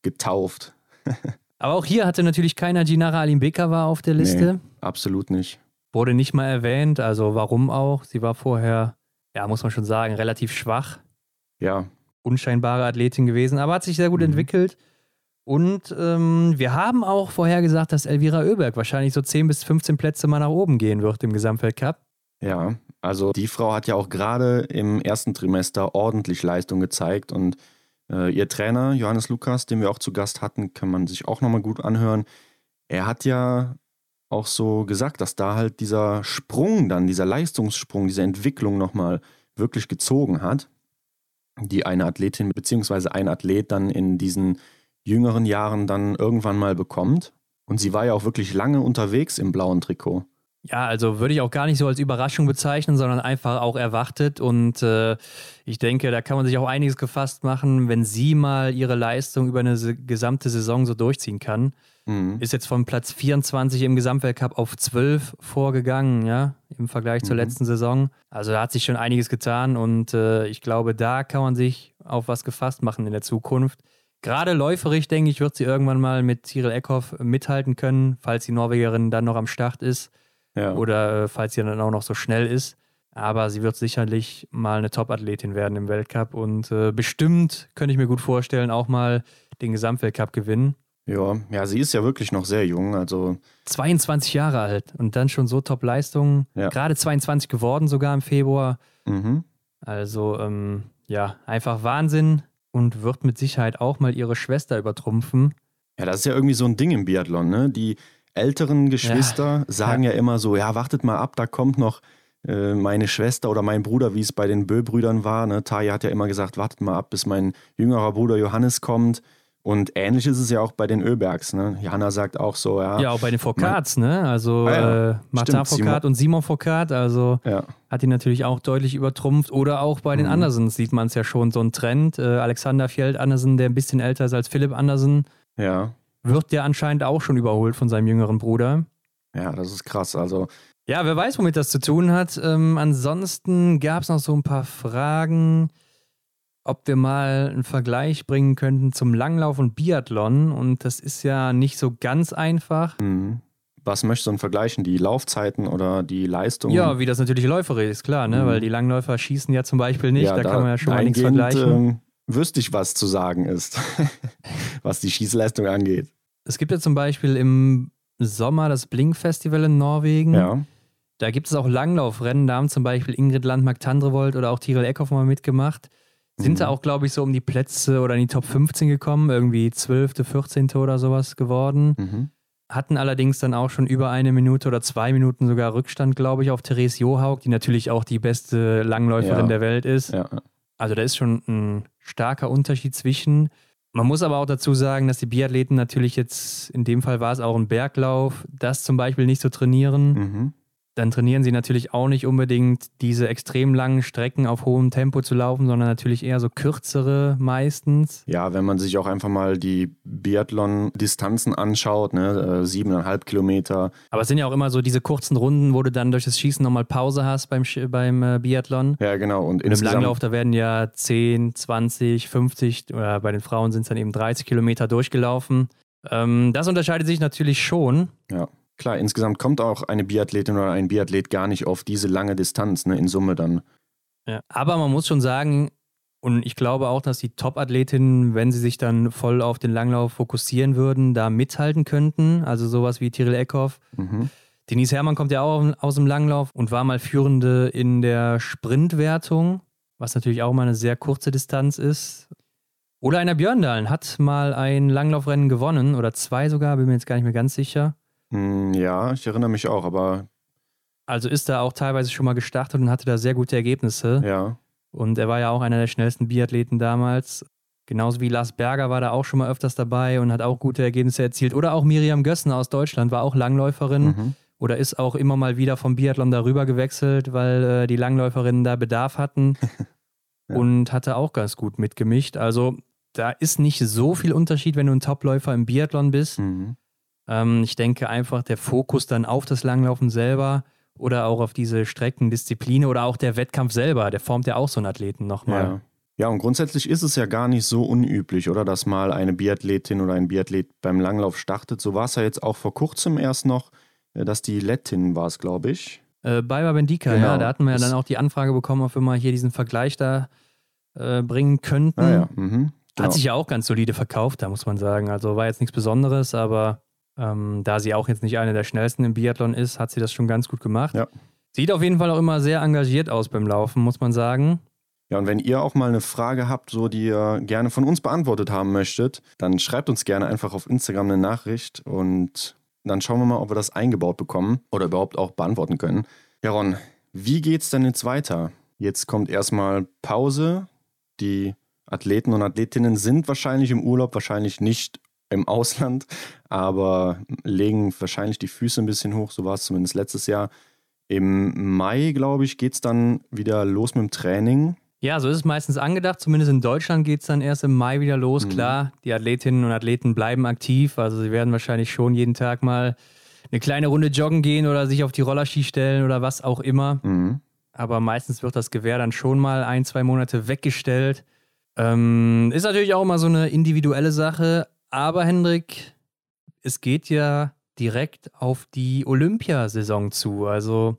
S1: getauft.
S2: Aber auch hier hatte natürlich keiner Ginara Alimbekova auf der Liste.
S1: Absolut nicht.
S2: Wurde nicht mal erwähnt, also warum auch? Sie war vorher, ja, muss man schon sagen, relativ schwach.
S1: Ja.
S2: Unscheinbare Athletin gewesen, aber hat sich sehr gut mhm. entwickelt. Und ähm, wir haben auch vorher gesagt, dass Elvira Oeberg wahrscheinlich so 10 bis 15 Plätze mal nach oben gehen wird im Gesamtweltcup.
S1: Ja, also die Frau hat ja auch gerade im ersten Trimester ordentlich Leistung gezeigt und äh, ihr Trainer Johannes Lukas, den wir auch zu Gast hatten, kann man sich auch nochmal gut anhören. Er hat ja auch so gesagt, dass da halt dieser Sprung dann, dieser Leistungssprung, diese Entwicklung nochmal wirklich gezogen hat, die eine Athletin bzw. ein Athlet dann in diesen jüngeren Jahren dann irgendwann mal bekommt. Und sie war ja auch wirklich lange unterwegs im blauen Trikot.
S2: Ja, also würde ich auch gar nicht so als Überraschung bezeichnen, sondern einfach auch erwartet. Und äh, ich denke, da kann man sich auch einiges gefasst machen, wenn sie mal ihre Leistung über eine gesamte Saison so durchziehen kann. Mhm. Ist jetzt von Platz 24 im Gesamtweltcup auf 12 vorgegangen, ja, im Vergleich zur mhm. letzten Saison. Also da hat sich schon einiges getan und äh, ich glaube, da kann man sich auf was gefasst machen in der Zukunft. Gerade läuferisch, denke ich, wird sie irgendwann mal mit Cyril Eckhoff mithalten können, falls die Norwegerin dann noch am Start ist ja. oder äh, falls sie dann auch noch so schnell ist. Aber sie wird sicherlich mal eine Top-Athletin werden im Weltcup und äh, bestimmt könnte ich mir gut vorstellen, auch mal den Gesamtweltcup gewinnen.
S1: Ja, ja, sie ist ja wirklich noch sehr jung, also
S2: 22 Jahre alt und dann schon so Top-Leistungen. Ja. Gerade 22 geworden sogar im Februar. Mhm. Also ähm, ja, einfach Wahnsinn und wird mit Sicherheit auch mal ihre Schwester übertrumpfen.
S1: Ja, das ist ja irgendwie so ein Ding im Biathlon, ne? Die älteren Geschwister ja. sagen ja. ja. immer so, ja, wartet mal ab, da kommt noch äh, meine Schwester oder mein Bruder, wie es bei den Bö-Brüdern war. Ne? Taya hat ja immer gesagt, wartet mal ab, bis mein jüngerer Bruder Johannes kommt. Und ähnlich ist es ja auch bei den Öbergs. Ne? Johanna sagt auch so, ja.
S2: Ja, auch bei den Foucaults, ne? Also ah, ja. äh, Martin Foucault und Simon Foucault, also ja. hat ihn natürlich auch deutlich übertrumpft. Oder auch bei den mhm. Andersens sieht man es ja schon, so ein Trend. Äh, Alexander Fjeld Andersen, der ein bisschen älter ist als Philipp Andersen,
S1: ja.
S2: wird der anscheinend auch schon überholt von seinem jüngeren Bruder.
S1: Ja, das ist krass. Also.
S2: Ja, wer weiß, womit das zu tun hat. Ähm, ansonsten gab es noch so ein paar Fragen ob wir mal einen Vergleich bringen könnten zum Langlauf und Biathlon. Und das ist ja nicht so ganz einfach.
S1: Mhm. Was möchtest du denn vergleichen? Die Laufzeiten oder die Leistungen?
S2: Ja, wie das natürlich läuferisch ist, klar, ne? Mhm. weil die Langläufer schießen ja zum Beispiel nicht. Ja, da, da, kann man ja schon einiges vergleichen. Ähm,
S1: wüsste ich, was zu sagen ist, was die Schießleistung angeht.
S2: Es gibt ja zum Beispiel im Sommer das Blink-Festival in Norwegen.
S1: Ja.
S2: Da gibt es auch Langlaufrennen. Da haben zum Beispiel Ingrid Landmark-Tandrevold oder auch Tirol Eckhoff mal mitgemacht. Sind mhm. sie auch, glaube ich, so um die Plätze oder in die Top 15 gekommen, irgendwie 12., 14. oder sowas geworden. Mhm. Hatten allerdings dann auch schon über eine Minute oder zwei Minuten sogar Rückstand, glaube ich, auf Therese Johaug, die natürlich auch die beste Langläuferin ja. der Welt ist.
S1: Ja.
S2: Also da ist schon ein starker Unterschied zwischen. Man muss aber auch dazu sagen, dass die Biathleten natürlich jetzt, in dem Fall war es auch ein Berglauf, das zum Beispiel nicht so trainieren. Mhm dann trainieren sie natürlich auch nicht unbedingt diese extrem langen Strecken auf hohem Tempo zu laufen, sondern natürlich eher so kürzere meistens.
S1: Ja, wenn man sich auch einfach mal die Biathlon-Distanzen anschaut, ne, äh, siebeneinhalb Kilometer.
S2: Aber es sind ja auch immer so diese kurzen Runden, wo du dann durch das Schießen nochmal Pause hast beim, beim äh, Biathlon.
S1: Ja, genau.
S2: Und, Und im Langlauf, da werden ja 10, 20, 50 oder bei den Frauen sind es dann eben 30 Kilometer durchgelaufen. Ähm, das unterscheidet sich natürlich schon.
S1: Ja. Klar, insgesamt kommt auch eine Biathletin oder ein Biathlet gar nicht auf diese lange Distanz, ne, in Summe dann.
S2: Ja, aber man muss schon sagen, und ich glaube auch, dass die Top-Athletinnen, wenn sie sich dann voll auf den Langlauf fokussieren würden, da mithalten könnten. Also sowas wie Tyrell Eckhoff. Mhm. Denise Herrmann kommt ja auch aus dem Langlauf und war mal Führende in der Sprintwertung, was natürlich auch mal eine sehr kurze Distanz ist. Oder einer Björndalen hat mal ein Langlaufrennen gewonnen oder zwei sogar, bin mir jetzt gar nicht mehr ganz sicher.
S1: Hm, ja, ich erinnere mich auch, aber.
S2: Also ist er auch teilweise schon mal gestartet und hatte da sehr gute Ergebnisse.
S1: Ja.
S2: Und er war ja auch einer der schnellsten Biathleten damals. Genauso wie Lars Berger war da auch schon mal öfters dabei und hat auch gute Ergebnisse erzielt. Oder auch Miriam Gössen aus Deutschland war auch Langläuferin. Mhm. Oder ist auch immer mal wieder vom Biathlon darüber gewechselt, weil äh, die Langläuferinnen da Bedarf hatten. ja. Und hatte auch ganz gut mitgemischt. Also da ist nicht so viel Unterschied, wenn du ein Topläufer im Biathlon bist. Mhm. Ähm, ich denke einfach, der Fokus dann auf das Langlaufen selber oder auch auf diese Streckendisziplin oder auch der Wettkampf selber, der formt ja auch so einen Athleten nochmal.
S1: Ja. Ja, und grundsätzlich ist es ja gar nicht so unüblich, oder? Dass mal eine Biathletin oder ein Biathlet beim Langlauf startet. So war es ja jetzt auch vor kurzem erst noch, äh, dass die Lettin war es, glaube ich.
S2: Äh, Baiba Bendika, genau. ja. Da hatten wir ja dann auch die Anfrage bekommen, ob wir mal hier diesen Vergleich da äh, bringen könnten.
S1: Ah, ja. mhm.
S2: Hat
S1: Genau.
S2: sich ja auch ganz solide verkauft, da muss man sagen. Also war jetzt nichts Besonderes, aber ähm, da sie auch jetzt nicht eine der schnellsten im Biathlon ist, hat sie das schon ganz gut gemacht.
S1: Ja.
S2: Sieht auf jeden Fall auch immer sehr engagiert aus beim Laufen, muss man sagen.
S1: Ja, und wenn ihr auch mal eine Frage habt, so die ihr gerne von uns beantwortet haben möchtet, dann schreibt uns gerne einfach auf Instagram eine Nachricht und dann schauen wir mal, ob wir das eingebaut bekommen oder überhaupt auch beantworten können. Ja, Ron, wie geht's denn jetzt weiter? Jetzt kommt erstmal Pause. Die Athleten und Athletinnen sind wahrscheinlich im Urlaub, wahrscheinlich nicht im Ausland, aber legen wahrscheinlich die Füße ein bisschen hoch. So war es zumindest letztes Jahr. Im Mai, glaube ich, geht es dann wieder los mit dem Training.
S2: Ja, so ist es meistens angedacht. Zumindest in Deutschland geht es dann erst im Mai wieder los.
S1: Mhm.
S2: Klar, die Athletinnen und Athleten bleiben aktiv. Also sie werden wahrscheinlich schon jeden Tag mal eine kleine Runde joggen gehen oder sich auf die Rollerski stellen oder was auch immer.
S1: Mhm.
S2: Aber meistens wird das Gewehr dann schon mal ein, zwei Monate weggestellt. Ähm, ist natürlich auch immer so eine individuelle Sache. Aber Hendrik, es geht ja direkt auf die Olympiasaison zu. Also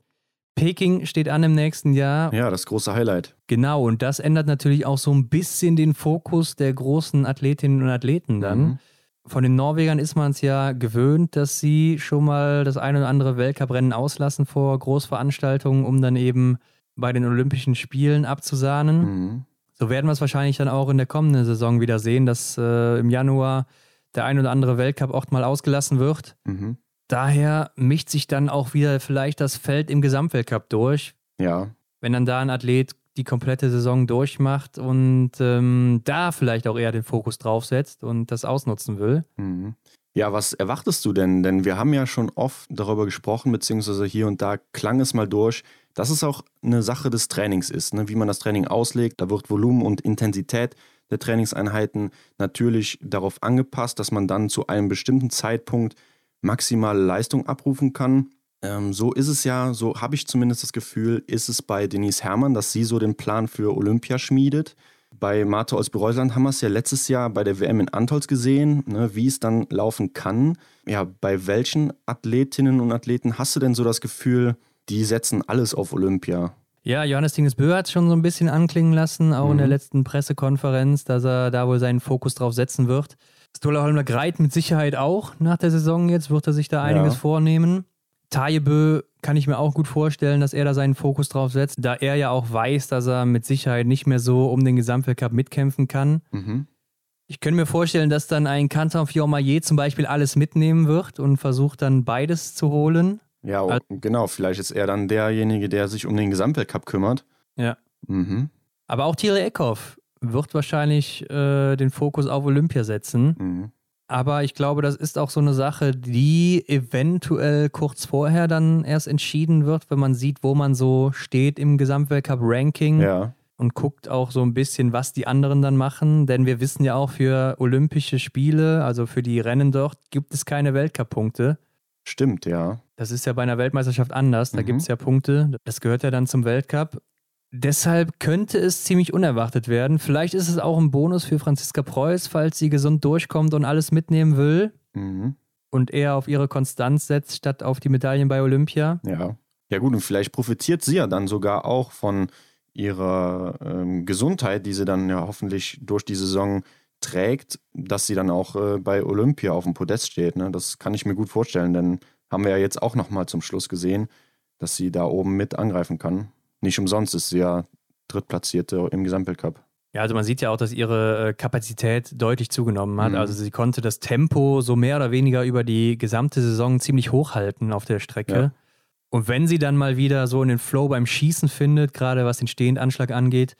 S2: Peking steht an im nächsten Jahr.
S1: Ja, das große Highlight.
S2: Genau, und das ändert natürlich auch so ein bisschen den Fokus der großen Athletinnen und Athleten dann.
S1: Mhm.
S2: Von den Norwegern ist man es ja gewöhnt, dass sie schon mal das ein oder andere Weltcuprennen auslassen vor Großveranstaltungen, um dann eben bei den Olympischen Spielen abzusahnen.
S1: Mhm.
S2: So werden wir es wahrscheinlich dann auch in der kommenden Saison wieder sehen, dass äh, im Januar der ein oder andere Weltcup-Ort mal ausgelassen wird.
S1: Mhm.
S2: Daher mischt sich dann auch wieder vielleicht das Feld im Gesamtweltcup durch,
S1: Ja,
S2: wenn dann da ein Athlet die komplette Saison durchmacht und ähm, da vielleicht auch eher den Fokus drauf setzt und das ausnutzen will.
S1: Mhm. Ja, was erwartest du denn? Denn wir haben ja schon oft darüber gesprochen, beziehungsweise hier und da klang es mal durch, dass es auch eine Sache des Trainings ist, ne? wie man das Training auslegt. Da wird Volumen und Intensität der Trainingseinheiten natürlich darauf angepasst, dass man dann zu einem bestimmten Zeitpunkt maximale Leistung abrufen kann. Ähm, so ist es ja, so habe ich zumindest das Gefühl, ist es bei Denise Herrmann, dass sie so den Plan für Olympia schmiedet. Bei Martha Olsby-Reusland haben wir es ja letztes Jahr bei der WM in Antolz gesehen, ne, wie es dann laufen kann. Ja, bei welchen Athletinnen und Athleten hast du denn so das Gefühl, die setzen alles auf Olympia?
S2: Ja, Johannes Tinges Bö hat es schon so ein bisschen anklingen lassen, auch in
S1: Mhm.
S2: der letzten Pressekonferenz, dass er da wohl seinen Fokus drauf setzen wird. Stola Holmler Greit mit Sicherheit auch nach der Saison jetzt, wird er sich da einiges
S1: Ja.
S2: vornehmen. Taje Bö kann ich mir auch gut vorstellen, dass er da seinen Fokus drauf setzt, da er ja auch weiß, dass er mit Sicherheit nicht mehr so um den Gesamtweltcup mitkämpfen kann.
S1: Mhm.
S2: Ich könnte mir vorstellen, dass dann ein Canton Fiormaillet zum Beispiel alles mitnehmen wird und versucht dann beides zu holen.
S1: Ja,
S2: Al-
S1: genau, vielleicht ist er dann derjenige, der sich um den Gesamtweltcup kümmert.
S2: Ja.
S1: Mhm.
S2: Aber auch Thierry Eckhoff wird wahrscheinlich äh, den Fokus auf Olympia setzen.
S1: Mhm.
S2: Aber ich glaube, das ist auch so eine Sache, die eventuell kurz vorher dann erst entschieden wird, wenn man sieht, wo man so steht im Gesamtweltcup-Ranking
S1: Ja,
S2: und guckt auch so ein bisschen, was die anderen dann machen. Denn wir wissen ja auch, für Olympische Spiele, also für die Rennen dort, gibt es keine Weltcup-Punkte.
S1: stimmt, ja.
S2: Das ist ja bei einer Weltmeisterschaft anders. Da
S1: Mhm.
S2: gibt es ja Punkte. Das gehört ja dann zum Weltcup. Deshalb könnte es ziemlich unerwartet werden. Vielleicht ist es auch ein Bonus für Franziska Preuß, falls sie gesund durchkommt und alles mitnehmen will
S1: Mhm.
S2: und eher auf ihre Konstanz setzt, statt auf die Medaillen bei Olympia.
S1: Ja. Ja gut, und vielleicht profitiert sie ja dann sogar auch von ihrer ähm, Gesundheit, die sie dann ja hoffentlich durch die Saison trägt, dass sie dann auch äh, bei Olympia auf dem Podest steht. Ne? Das kann ich mir gut vorstellen, denn haben wir ja jetzt auch nochmal zum Schluss gesehen, dass sie da oben mit angreifen kann. Nicht umsonst ist sie ja Drittplatzierte im Gesamtweltcup.
S2: Ja, also man sieht ja auch, dass ihre äh, Kapazität deutlich zugenommen hat.
S1: Mhm.
S2: Also sie konnte das Tempo so mehr oder weniger über die gesamte Saison ziemlich hochhalten auf der Strecke.
S1: Ja.
S2: Und wenn sie dann mal wieder so in den Flow beim Schießen findet, gerade was den Stehendanschlag angeht,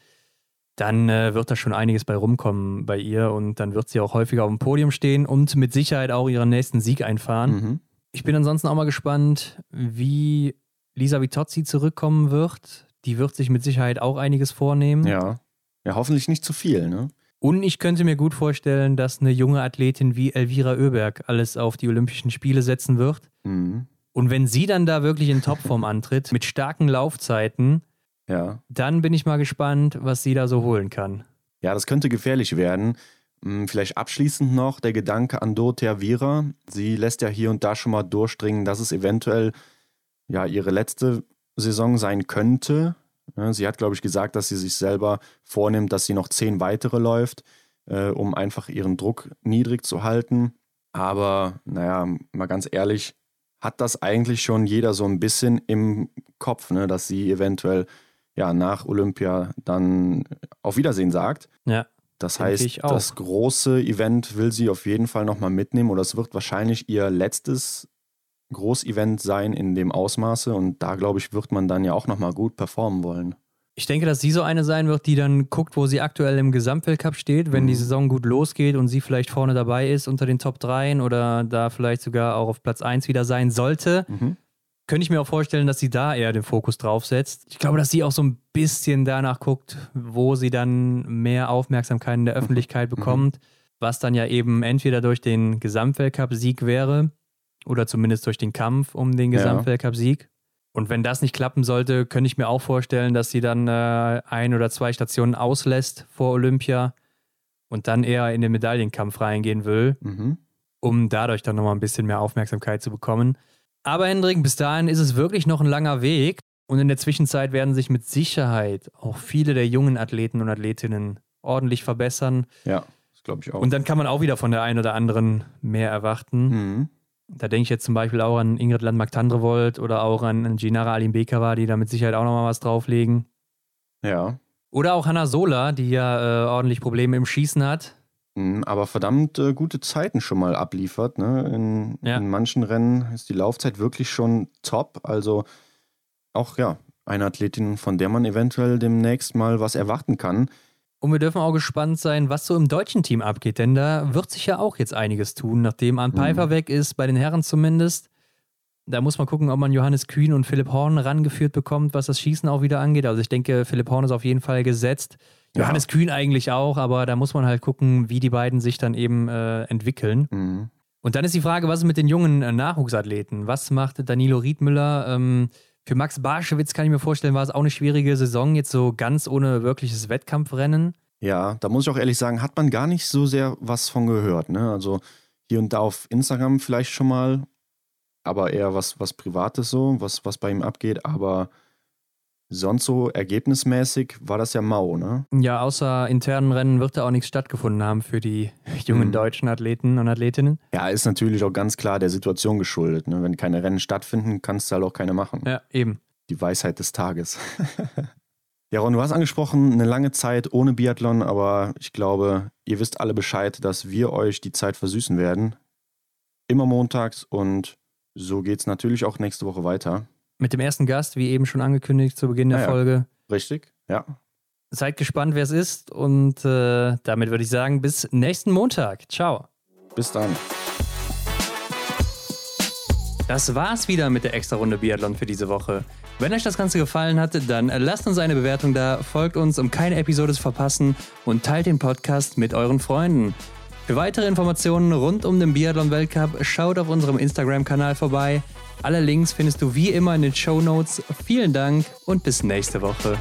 S2: dann äh, wird da schon einiges bei rumkommen bei ihr und dann wird sie auch häufiger auf dem Podium stehen und mit Sicherheit auch ihren nächsten Sieg einfahren.
S1: Mhm.
S2: Ich bin ansonsten auch mal gespannt, wie Lisa Vitozzi zurückkommen wird. Die wird sich mit Sicherheit auch einiges vornehmen.
S1: Ja. Ja, hoffentlich nicht zu viel, ne?
S2: Und ich könnte mir gut vorstellen, dass eine junge Athletin wie Elvira Oeberg alles auf die Olympischen Spiele setzen wird.
S1: Mhm.
S2: Und wenn sie dann da wirklich in Topform antritt, mit starken Laufzeiten,
S1: Ja.
S2: dann bin ich mal gespannt, was sie da so holen kann.
S1: Ja, das könnte gefährlich werden. Hm, Vielleicht abschließend noch der Gedanke an Dorothea Viera. Sie lässt ja hier und da schon mal durchdringen, dass es eventuell ja ihre letzte Saison sein könnte. Sie hat, glaube ich, gesagt, dass sie sich selber vornimmt, dass sie noch zehn weitere läuft, äh, um einfach ihren Druck niedrig zu halten. Aber naja, mal ganz ehrlich, hat das eigentlich schon jeder so ein bisschen im Kopf, ne, dass sie eventuell ja nach Olympia dann auf Wiedersehen sagt.
S2: Ja.
S1: Das heißt, das große Event will sie auf jeden Fall nochmal mitnehmen oder es wird wahrscheinlich ihr letztes Großevent sein in dem Ausmaße und da glaube ich, wird man dann ja auch nochmal gut performen wollen.
S2: Ich denke, dass sie so eine sein wird, die dann guckt, wo sie aktuell im Gesamtweltcup steht, wenn mhm. die Saison gut losgeht und sie vielleicht vorne dabei ist unter den Top 3 oder da vielleicht sogar auch auf Platz 1 wieder sein sollte. Mhm. Könnte ich mir auch vorstellen, dass sie da eher den Fokus drauf setzt. Ich glaube, dass sie auch so ein bisschen danach guckt, wo sie dann mehr Aufmerksamkeit in der mhm. Öffentlichkeit bekommt, mhm. was dann ja eben entweder durch den Gesamtweltcup-Sieg wäre oder zumindest durch den Kampf um den Gesamtweltcup-Sieg. Und wenn das nicht klappen sollte, könnte ich mir auch vorstellen, dass sie dann äh, ein oder zwei Stationen auslässt vor Olympia und dann eher in den Medaillenkampf reingehen will, mhm. um dadurch dann nochmal ein bisschen mehr Aufmerksamkeit zu bekommen. Aber Hendrik, bis dahin ist es wirklich noch ein langer Weg. Und in der Zwischenzeit werden sich mit Sicherheit auch viele der jungen Athleten und Athletinnen ordentlich verbessern.
S1: Ja, das glaube ich auch.
S2: Und dann kann man auch wieder von der einen oder anderen mehr erwarten. Mhm. Da denke ich jetzt zum Beispiel auch an Ingrid Landmark-Tandrevold oder auch an Ginara Alimbekova, die da mit Sicherheit auch nochmal was drauflegen.
S1: Ja.
S2: Oder auch Hanna Sola, die ja äh, ordentlich Probleme im Schießen hat.
S1: Mhm, aber verdammt äh, gute Zeiten schon mal abliefert. Ne? In, ja. in manchen Rennen ist die Laufzeit wirklich schon top. Also auch ja, eine Athletin, von der man eventuell demnächst mal was erwarten kann.
S2: Und wir dürfen auch gespannt sein, was so im deutschen Team abgeht, denn da wird sich ja auch jetzt einiges tun, nachdem Arne Pfeiffer mhm. weg ist, bei den Herren zumindest. Da muss man gucken, ob man Johannes Kühn und Philipp Horn rangeführt bekommt, was das Schießen auch wieder angeht. Also ich denke, Philipp Horn ist auf jeden Fall gesetzt. Ja. Johannes Kühn eigentlich auch, aber da muss man halt gucken, wie die beiden sich dann eben äh, entwickeln. Mhm. Und dann ist die Frage, was ist mit den jungen äh, Nachwuchsathleten? Was macht Danilo Riedmüller? Ähm, für Max Barschewitz kann ich mir vorstellen, war es auch eine schwierige Saison, jetzt so ganz ohne wirkliches Wettkampfrennen.
S1: Ja, da muss ich auch ehrlich sagen, hat man gar nicht so sehr was von gehört. Ne? Also hier und da auf Instagram vielleicht schon mal, aber eher was, was Privates so, was, was bei ihm abgeht. Aber Sonst so ergebnismäßig war das ja mau, ne?
S2: Ja, außer internen Rennen wird da auch nichts stattgefunden haben für die jungen mhm. deutschen Athleten und Athletinnen.
S1: Ja, ist natürlich auch ganz klar der Situation geschuldet. Ne? Wenn keine Rennen stattfinden, kannst du halt auch keine machen.
S2: Ja, eben.
S1: Die Weisheit des Tages. ja, Ron, du hast angesprochen, eine lange Zeit ohne Biathlon, aber ich glaube, ihr wisst alle Bescheid, dass wir euch die Zeit versüßen werden. Immer montags und so geht es natürlich auch nächste Woche weiter.
S2: Mit dem ersten Gast, wie eben schon angekündigt zu Beginn der ja, Folge.
S1: Richtig, ja.
S2: Seid gespannt, wer es ist. Und äh, damit würde ich sagen, bis nächsten Montag. Ciao.
S1: Bis dann.
S2: Das war's wieder mit der Extra-Runde Biathlon für diese Woche. Wenn euch das Ganze gefallen hat, dann lasst uns eine Bewertung da, folgt uns, um keine Episode zu verpassen und teilt den Podcast mit euren Freunden. Für weitere Informationen rund um den Biathlon-Weltcup schaut auf unserem Instagram-Kanal vorbei. Alle Links findest du wie immer in den Show Notes. Vielen Dank und bis nächste Woche.